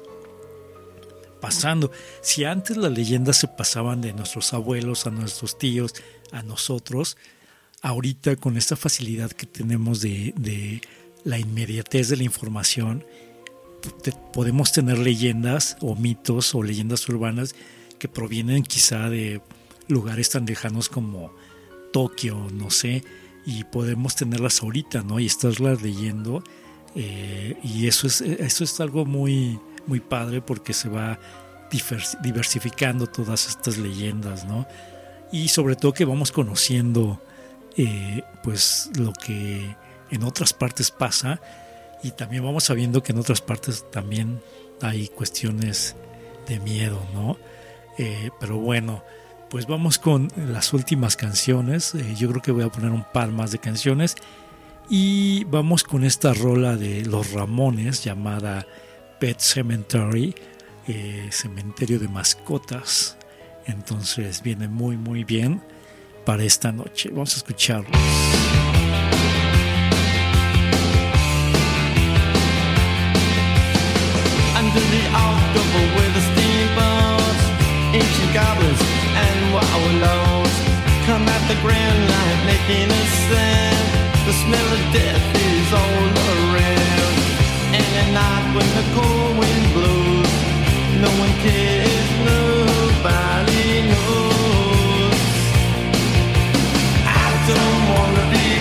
pasando. Si antes las leyendas se pasaban de nuestros abuelos a nuestros tíos, a nosotros, ahorita con esta facilidad que tenemos de, de la inmediatez de la información, podemos tener leyendas o mitos o leyendas urbanas que provienen quizá de lugares tan lejanos como Tokio, no sé, y podemos tenerlas ahorita, ¿no? Y estarlas leyendo. eh, y eso es, eso es algo muy, muy padre porque se va divers- diversificando todas estas leyendas, ¿no? Y sobre todo que vamos conociendo eh, pues lo que en otras partes pasa y también vamos sabiendo que en otras partes también hay cuestiones de miedo, ¿no? Eh, pero bueno, pues vamos con las últimas canciones. Eh, yo creo que voy a poner un par más de canciones. Y vamos con esta rola de los Ramones llamada Pet Cemetery, cementerio de mascotas. Entonces viene muy muy bien para esta noche. Vamos a escucharlo. Under the October with the steamboats, ancient goblins and wallows come at the grand line making a sound. The smell of death is all around. And at night when the cold wind blows, no one cares, nobody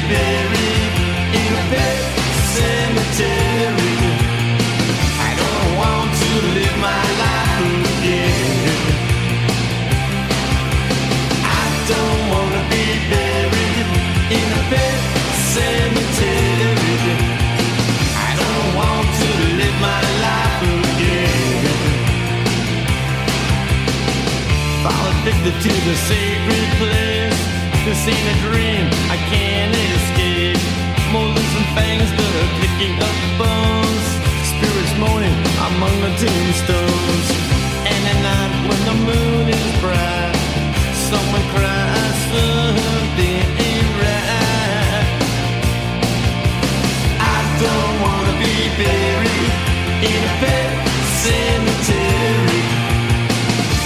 addicted to live my life. I don't wanna be buried in a fit cemetery. I don't want to live my life for you. I'll think that the sacred place. This ain't a dream, I can't escape. Molars and fangs are picking up bones. Spirits moaning among the tombstones. And at night when the moon is bright, someone cries something ain't right. I don't wanna be buried in a pet cemetery.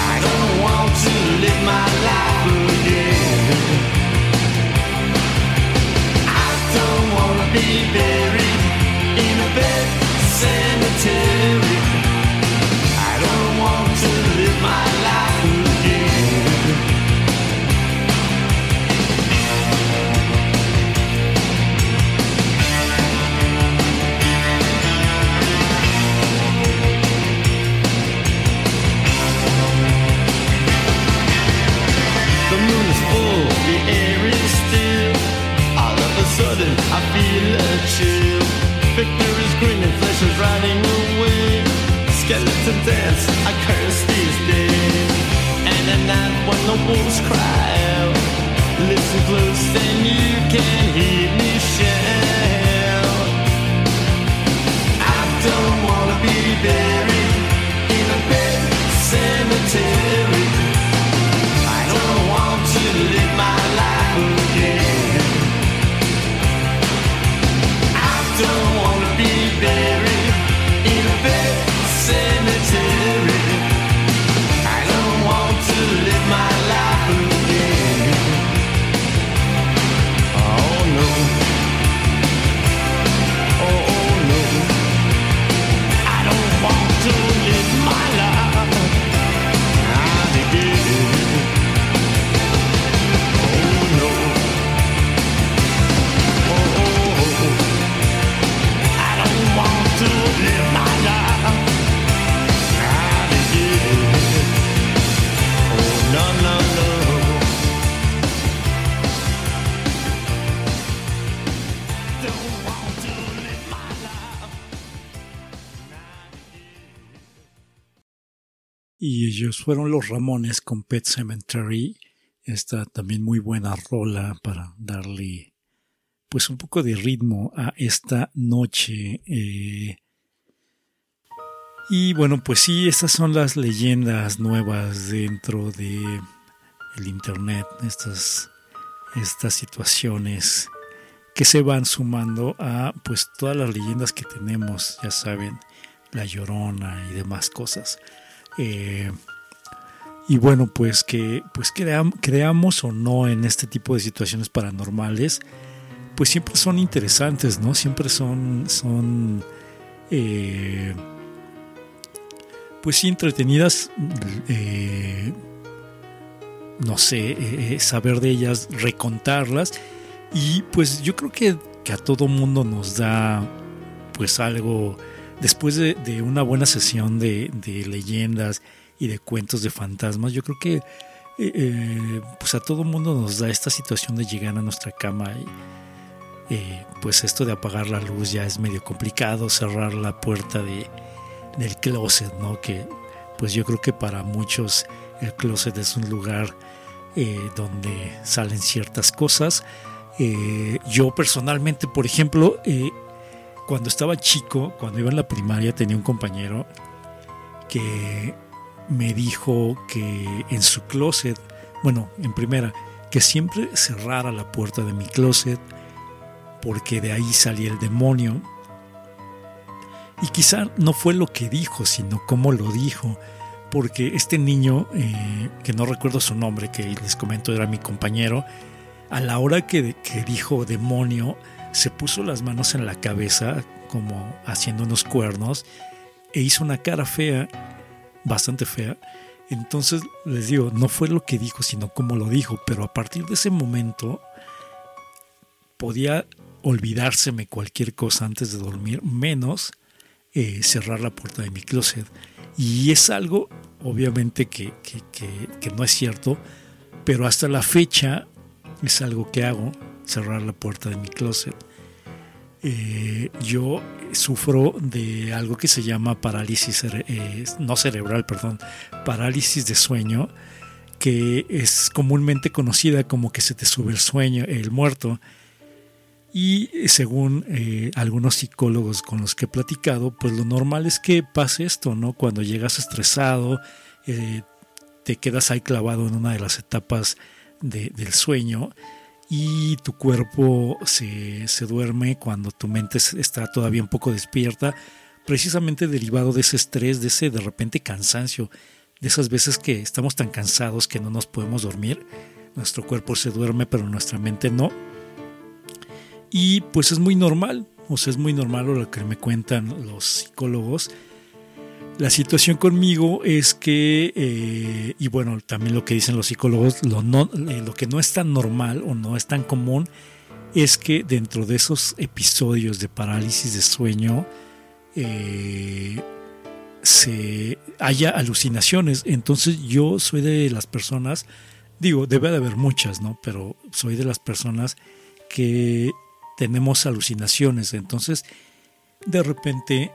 I don't want to live my life Fueron los Ramones con Pet Cemetery. Esta también muy buena rola para darle pues un poco de ritmo a esta noche. Eh, y bueno, pues sí, estas son las leyendas nuevas dentro de el internet, estas, estas situaciones que se van sumando a pues todas las leyendas que tenemos, ya saben, la llorona y demás cosas. Eh, y bueno, pues que pues creamos o no en este tipo de situaciones paranormales, pues siempre son interesantes, ¿no? Siempre son, son eh, pues sí, entretenidas. Eh, no sé, saber de ellas, recontarlas. Y pues yo creo que, que, a todo mundo nos da pues algo, después de, una buena sesión de leyendas, y de cuentos de fantasmas, yo creo que eh, eh, pues a todo mundo nos da esta situación de llegar a nuestra cama y eh, pues esto de apagar la luz ya es medio complicado, cerrar la puerta de, del closet, ¿no? Que pues yo creo que para muchos el closet es un lugar donde salen ciertas cosas. yo personalmente, por ejemplo, cuando estaba chico, cuando iba en la primaria, tenía un compañero que me dijo que en su closet, bueno, en primera, que siempre cerrara la puerta de mi closet porque de ahí salía el demonio. Y quizá no fue lo que dijo, sino cómo lo dijo, porque este niño, eh, que no recuerdo su nombre, que les comento era mi compañero, a la hora que, que dijo demonio, se puso las manos en la cabeza, como haciendo unos cuernos, e hizo una cara fea bastante fea. Entonces les digo, no fue lo que dijo, sino cómo lo dijo, pero a partir de ese momento podía olvidárseme cualquier cosa antes de dormir, menos eh, cerrar la puerta de mi closet. Y es algo, obviamente, que, que, no es cierto, pero hasta la fecha es algo que hago, cerrar la puerta de mi closet. Eh, yo sufro de algo que se llama parálisis, eh, no cerebral, perdón, parálisis de sueño, que es comúnmente conocida como que se te sube el sueño, el muerto. Y según eh, algunos psicólogos con los que he platicado, pues lo normal es que pase esto, ¿no? Cuando llegas estresado, te quedas ahí clavado en una de las etapas del sueño y tu cuerpo se, duerme cuando tu mente está todavía un poco despierta, precisamente derivado de ese estrés, de ese de repente cansancio, de esas veces que estamos tan cansados que no nos podemos dormir, nuestro cuerpo se duerme pero nuestra mente no. Y pues es muy normal, o sea, es muy normal lo que me cuentan los psicólogos, la situación conmigo es que, eh, y bueno, también lo que dicen los psicólogos, lo, no, eh, lo que no es tan normal o no es tan común es que dentro de esos episodios de parálisis de sueño eh, se haya alucinaciones. Entonces yo soy de las personas, digo, debe de haber muchas, ¿no? Pero soy de las personas que tenemos alucinaciones. Entonces, de repente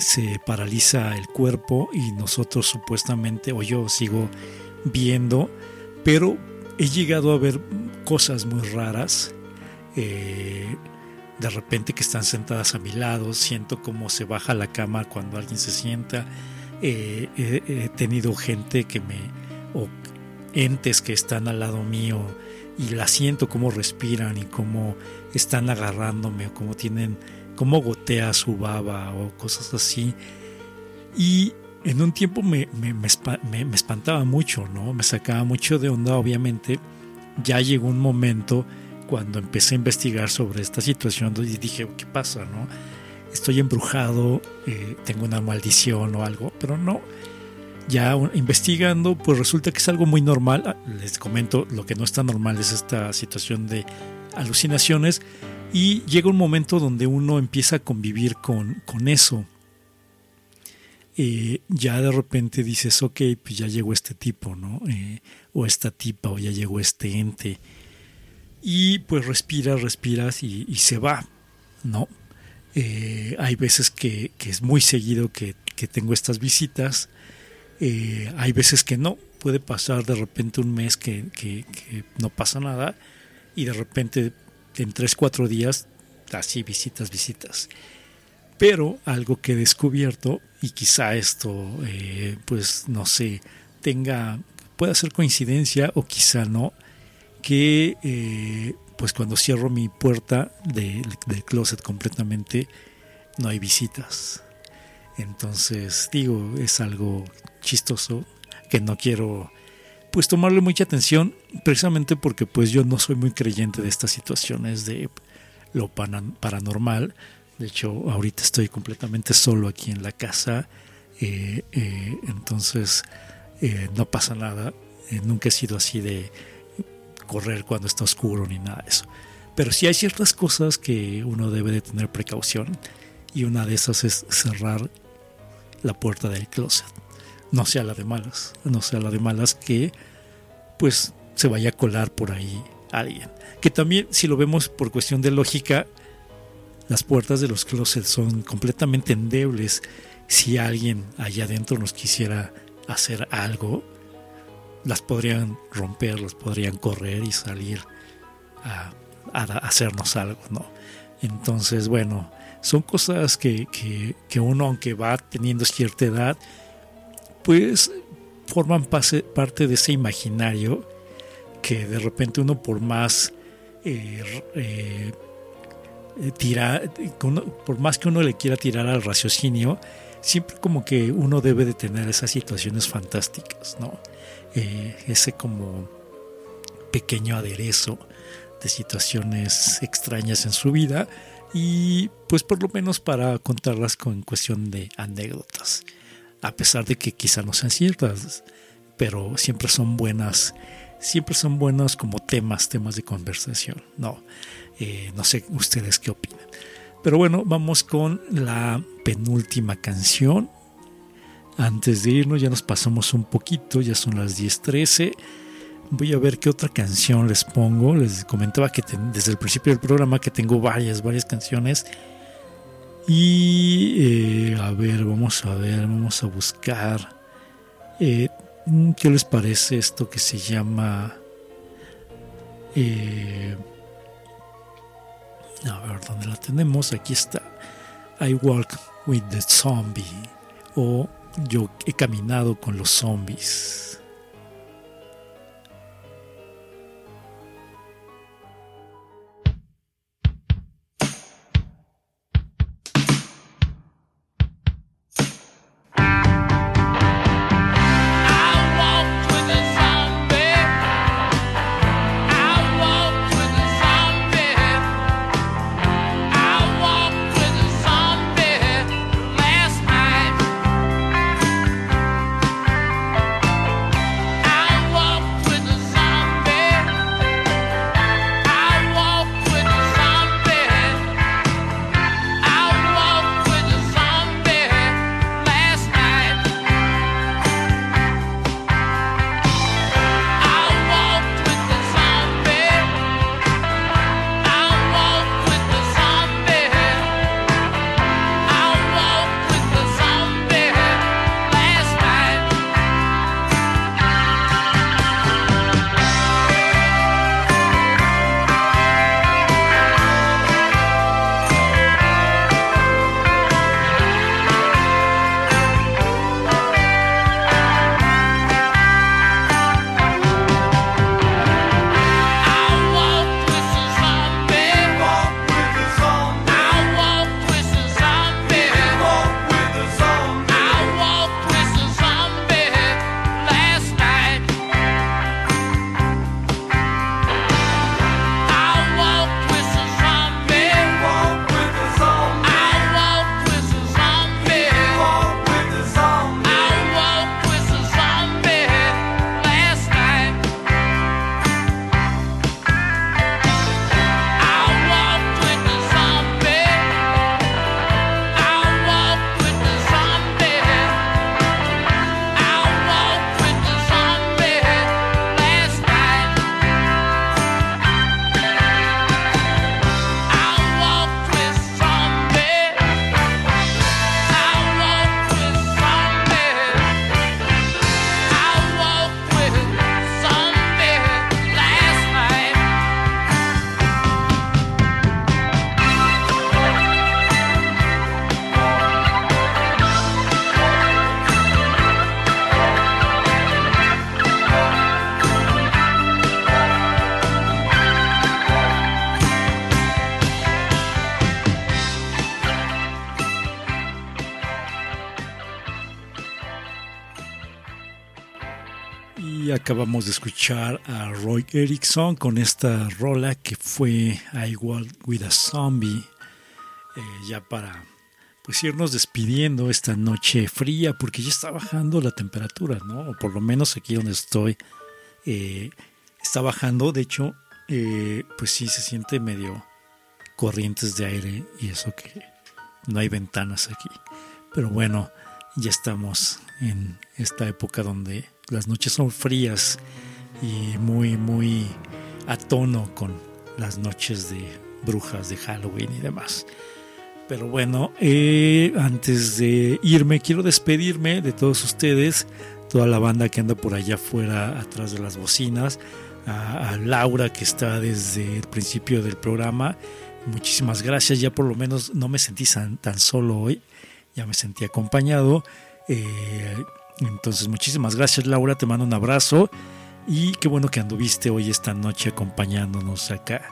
se paraliza el cuerpo y nosotros supuestamente, o yo sigo viendo, pero he llegado a ver cosas muy raras. Eh, de repente que están sentadas a mi lado, siento cómo se baja la cama cuando alguien se sienta. Eh, he tenido gente que me, o entes que están al lado mío y la siento cómo respiran y cómo están agarrándome o cómo tienen cómo gotea su baba o cosas así. Y en un tiempo me, me, espantaba mucho, ¿no? Me sacaba mucho de onda, obviamente. Ya llegó un momento cuando empecé a investigar sobre esta situación y dije, ¿qué pasa, no? Estoy embrujado, eh, tengo una maldición o algo, pero no. Ya investigando, pues resulta que es algo muy normal. Ah, les comento, lo que no está normal es esta situación de alucinaciones y llega un momento donde uno empieza a convivir con, con eso. Eh, ya de repente dices, ok, pues ya llegó este tipo, ¿no? Eh, o esta tipa, o ya llegó este ente. Y pues respiras, respiras y, se va, ¿no? Eh, hay veces que, es muy seguido que, que, tengo estas visitas hay veces que no, puede pasar de repente un mes que, que- que no pasa nada y de repente en 3, 4 días, así visitas, visitas. Pero algo que he descubierto, y quizá esto, eh, pues no sé, tenga, pueda ser coincidencia o quizá no, que eh, pues cuando cierro mi puerta de- del closet completamente, no hay visitas. Entonces, digo, es algo chistoso que no quiero pues tomarle mucha atención precisamente porque pues yo no soy muy creyente de estas situaciones de lo paranormal. De hecho, ahorita estoy completamente solo aquí en la casa. eh, eh, entonces, eh, no pasa nada. Nunca he sido así de correr cuando está oscuro ni nada de eso. Pero sí hay ciertas cosas que uno debe de tener precaución. Y una de esas es cerrar la puerta del closet. No sea la de malas. No sea la de malas que pues se vaya a colar por ahí alguien. Que también, si lo vemos por cuestión de lógica, las puertas de los closets son completamente endebles. Si alguien allá adentro nos quisiera hacer algo, las podrían romper, las podrían correr y salir a, a hacernos algo, ¿no? Entonces, bueno, son cosas que, que, que uno, aunque va teniendo cierta edad, pues forman parte de ese imaginario que de repente uno por más eh, eh, tira, que uno- por más que uno le quiera tirar al raciocinio, siempre como que uno debe de tener esas situaciones fantásticas, ¿no? Eh, ese como pequeño aderezo de situaciones extrañas en su vida y pues por lo menos para contarlas con cuestión de anécdotas a pesar de que quizá no sean ciertas pero siempre son buenas siempre son buenos como temas temas de conversación no Eh, no sé ustedes qué opinan pero bueno vamos con la penúltima canción antes de irnos ya nos pasamos un poquito ya son las 10:13 Voy a ver qué otra canción les pongo. Les comentaba que ten- desde el principio del programa que tengo varias, varias canciones. Y eh, a ver, vamos a ver, vamos a buscar. Eh, ¿Qué les parece esto que se llama... eh, a ver, ¿dónde la tenemos? Aquí está. I Walk with the Zombie. O Yo he caminado con los zombies. Acabamos de escuchar a Roy Erickson con esta rola que fue I Walk with a Zombie. Eh, ya para pues irnos despidiendo esta noche fría porque ya está bajando la temperatura, ¿no? O por lo menos aquí donde estoy eh, está bajando. De hecho, eh, pues sí se siente medio corrientes de aire y eso que no hay ventanas aquí. Pero bueno, ya estamos en esta época donde las noches son frías y muy, muy a tono con las noches de brujas de Halloween y demás. Pero bueno, eh, antes de irme, quiero despedirme de todos ustedes, toda la banda que anda por allá afuera, atrás de las bocinas, a, Laura que está desde el principio del programa. Muchísimas gracias, ya por lo menos no me sentí tan, tan solo hoy, ya me sentí acompañado. Eh, entonces, muchísimas gracias, Laura. Te mando un abrazo. Y qué bueno que anduviste hoy esta noche acompañándonos acá.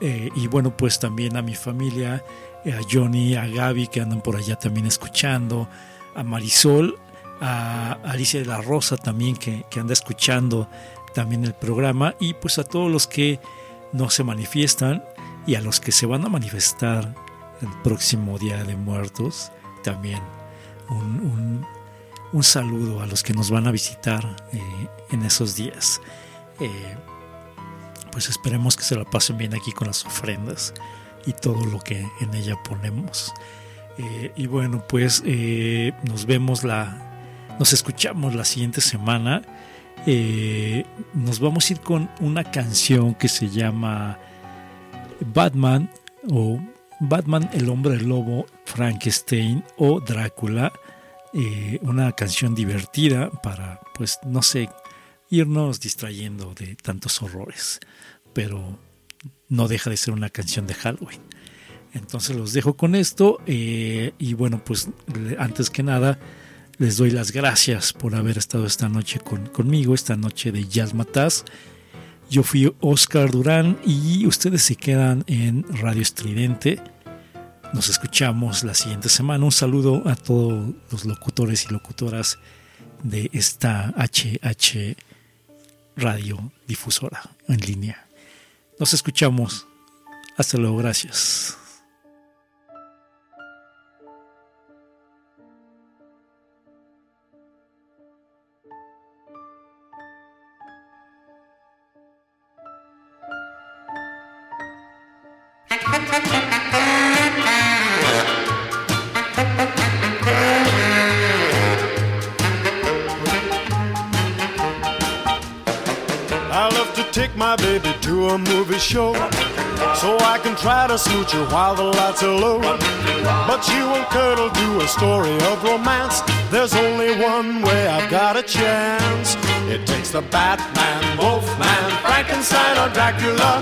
Eh, y bueno, pues también a mi familia, a Johnny, a Gaby que andan por allá también escuchando, a Marisol, a Alicia de la Rosa también que, que anda escuchando también el programa. Y pues a todos los que no se manifiestan y a los que se van a manifestar el próximo Día de Muertos, también un, un, un saludo a los que nos van a visitar eh, en esos días. Eh, pues esperemos que se la pasen bien aquí con las ofrendas y todo lo que en ella ponemos. Eh, y bueno, pues nos vemos la, nos escuchamos la siguiente semana. Nos vamos a ir con una canción que se llama Batman o Batman, el hombre lobo, Frankenstein o Drácula. Eh, una canción divertida para, pues, no sé, irnos distrayendo de tantos horrores, pero no deja de ser una canción de Halloween. Entonces los dejo con esto eh, y bueno, pues antes que nada les doy las gracias por haber estado esta noche con, conmigo, esta noche de Jazz Mataz. Yo fui Oscar Durán y ustedes se quedan en Radio Estridente. Nos escuchamos la siguiente semana. Un saludo a todos los locutores y locutoras de esta HH Radio Difusora en línea. Nos escuchamos. Hasta luego. Gracias. my baby to a movie show so I can try to smooch her while the lights are low. But she won't cuddle to a story of romance. There's only one way I've got a chance. It takes the Batman, Wolfman, Frankenstein, or Dracula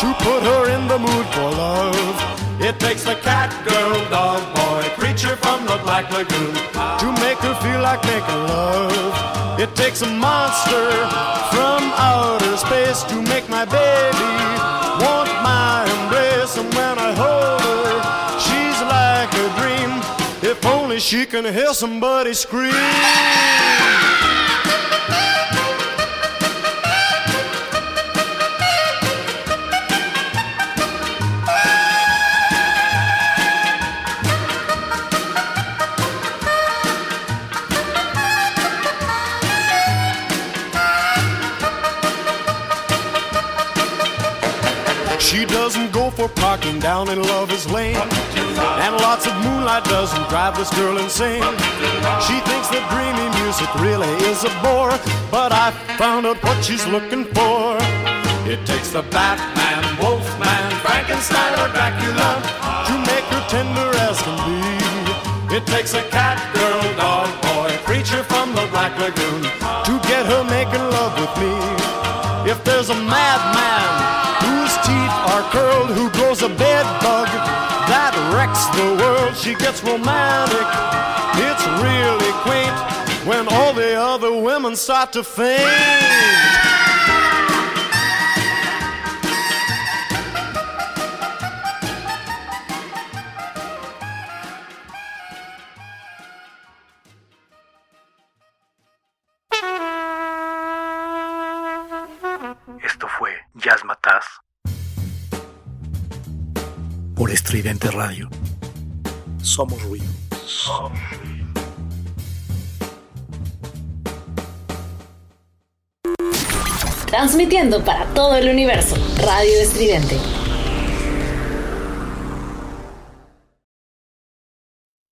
to put her in the mood for love. It takes the cat, girl, dog, boy, creature from the Black Lagoon to make her feel like making love. It takes a monster from outer space to make my baby want my embrace. And when I hold her, she's like a dream. If only she can hear somebody scream. Parking down in Lover's Lane. And lots of moonlight doesn't drive this girl insane. She thinks that dreamy music really is a bore. But I found out what she's looking for. It takes the Batman, Wolfman, Frankenstein, or Dracula to make her tender as can be. It takes a cat, girl, dog, boy, creature from the Black Lagoon to get her making love with me. If there's a madman curled, who grows a bed bug that wrecks the world, she gets romantic. It's really quaint when all the other women start to faint. Estridente Radio. Somos ruido. Transmitiendo para todo el universo, Radio Estridente.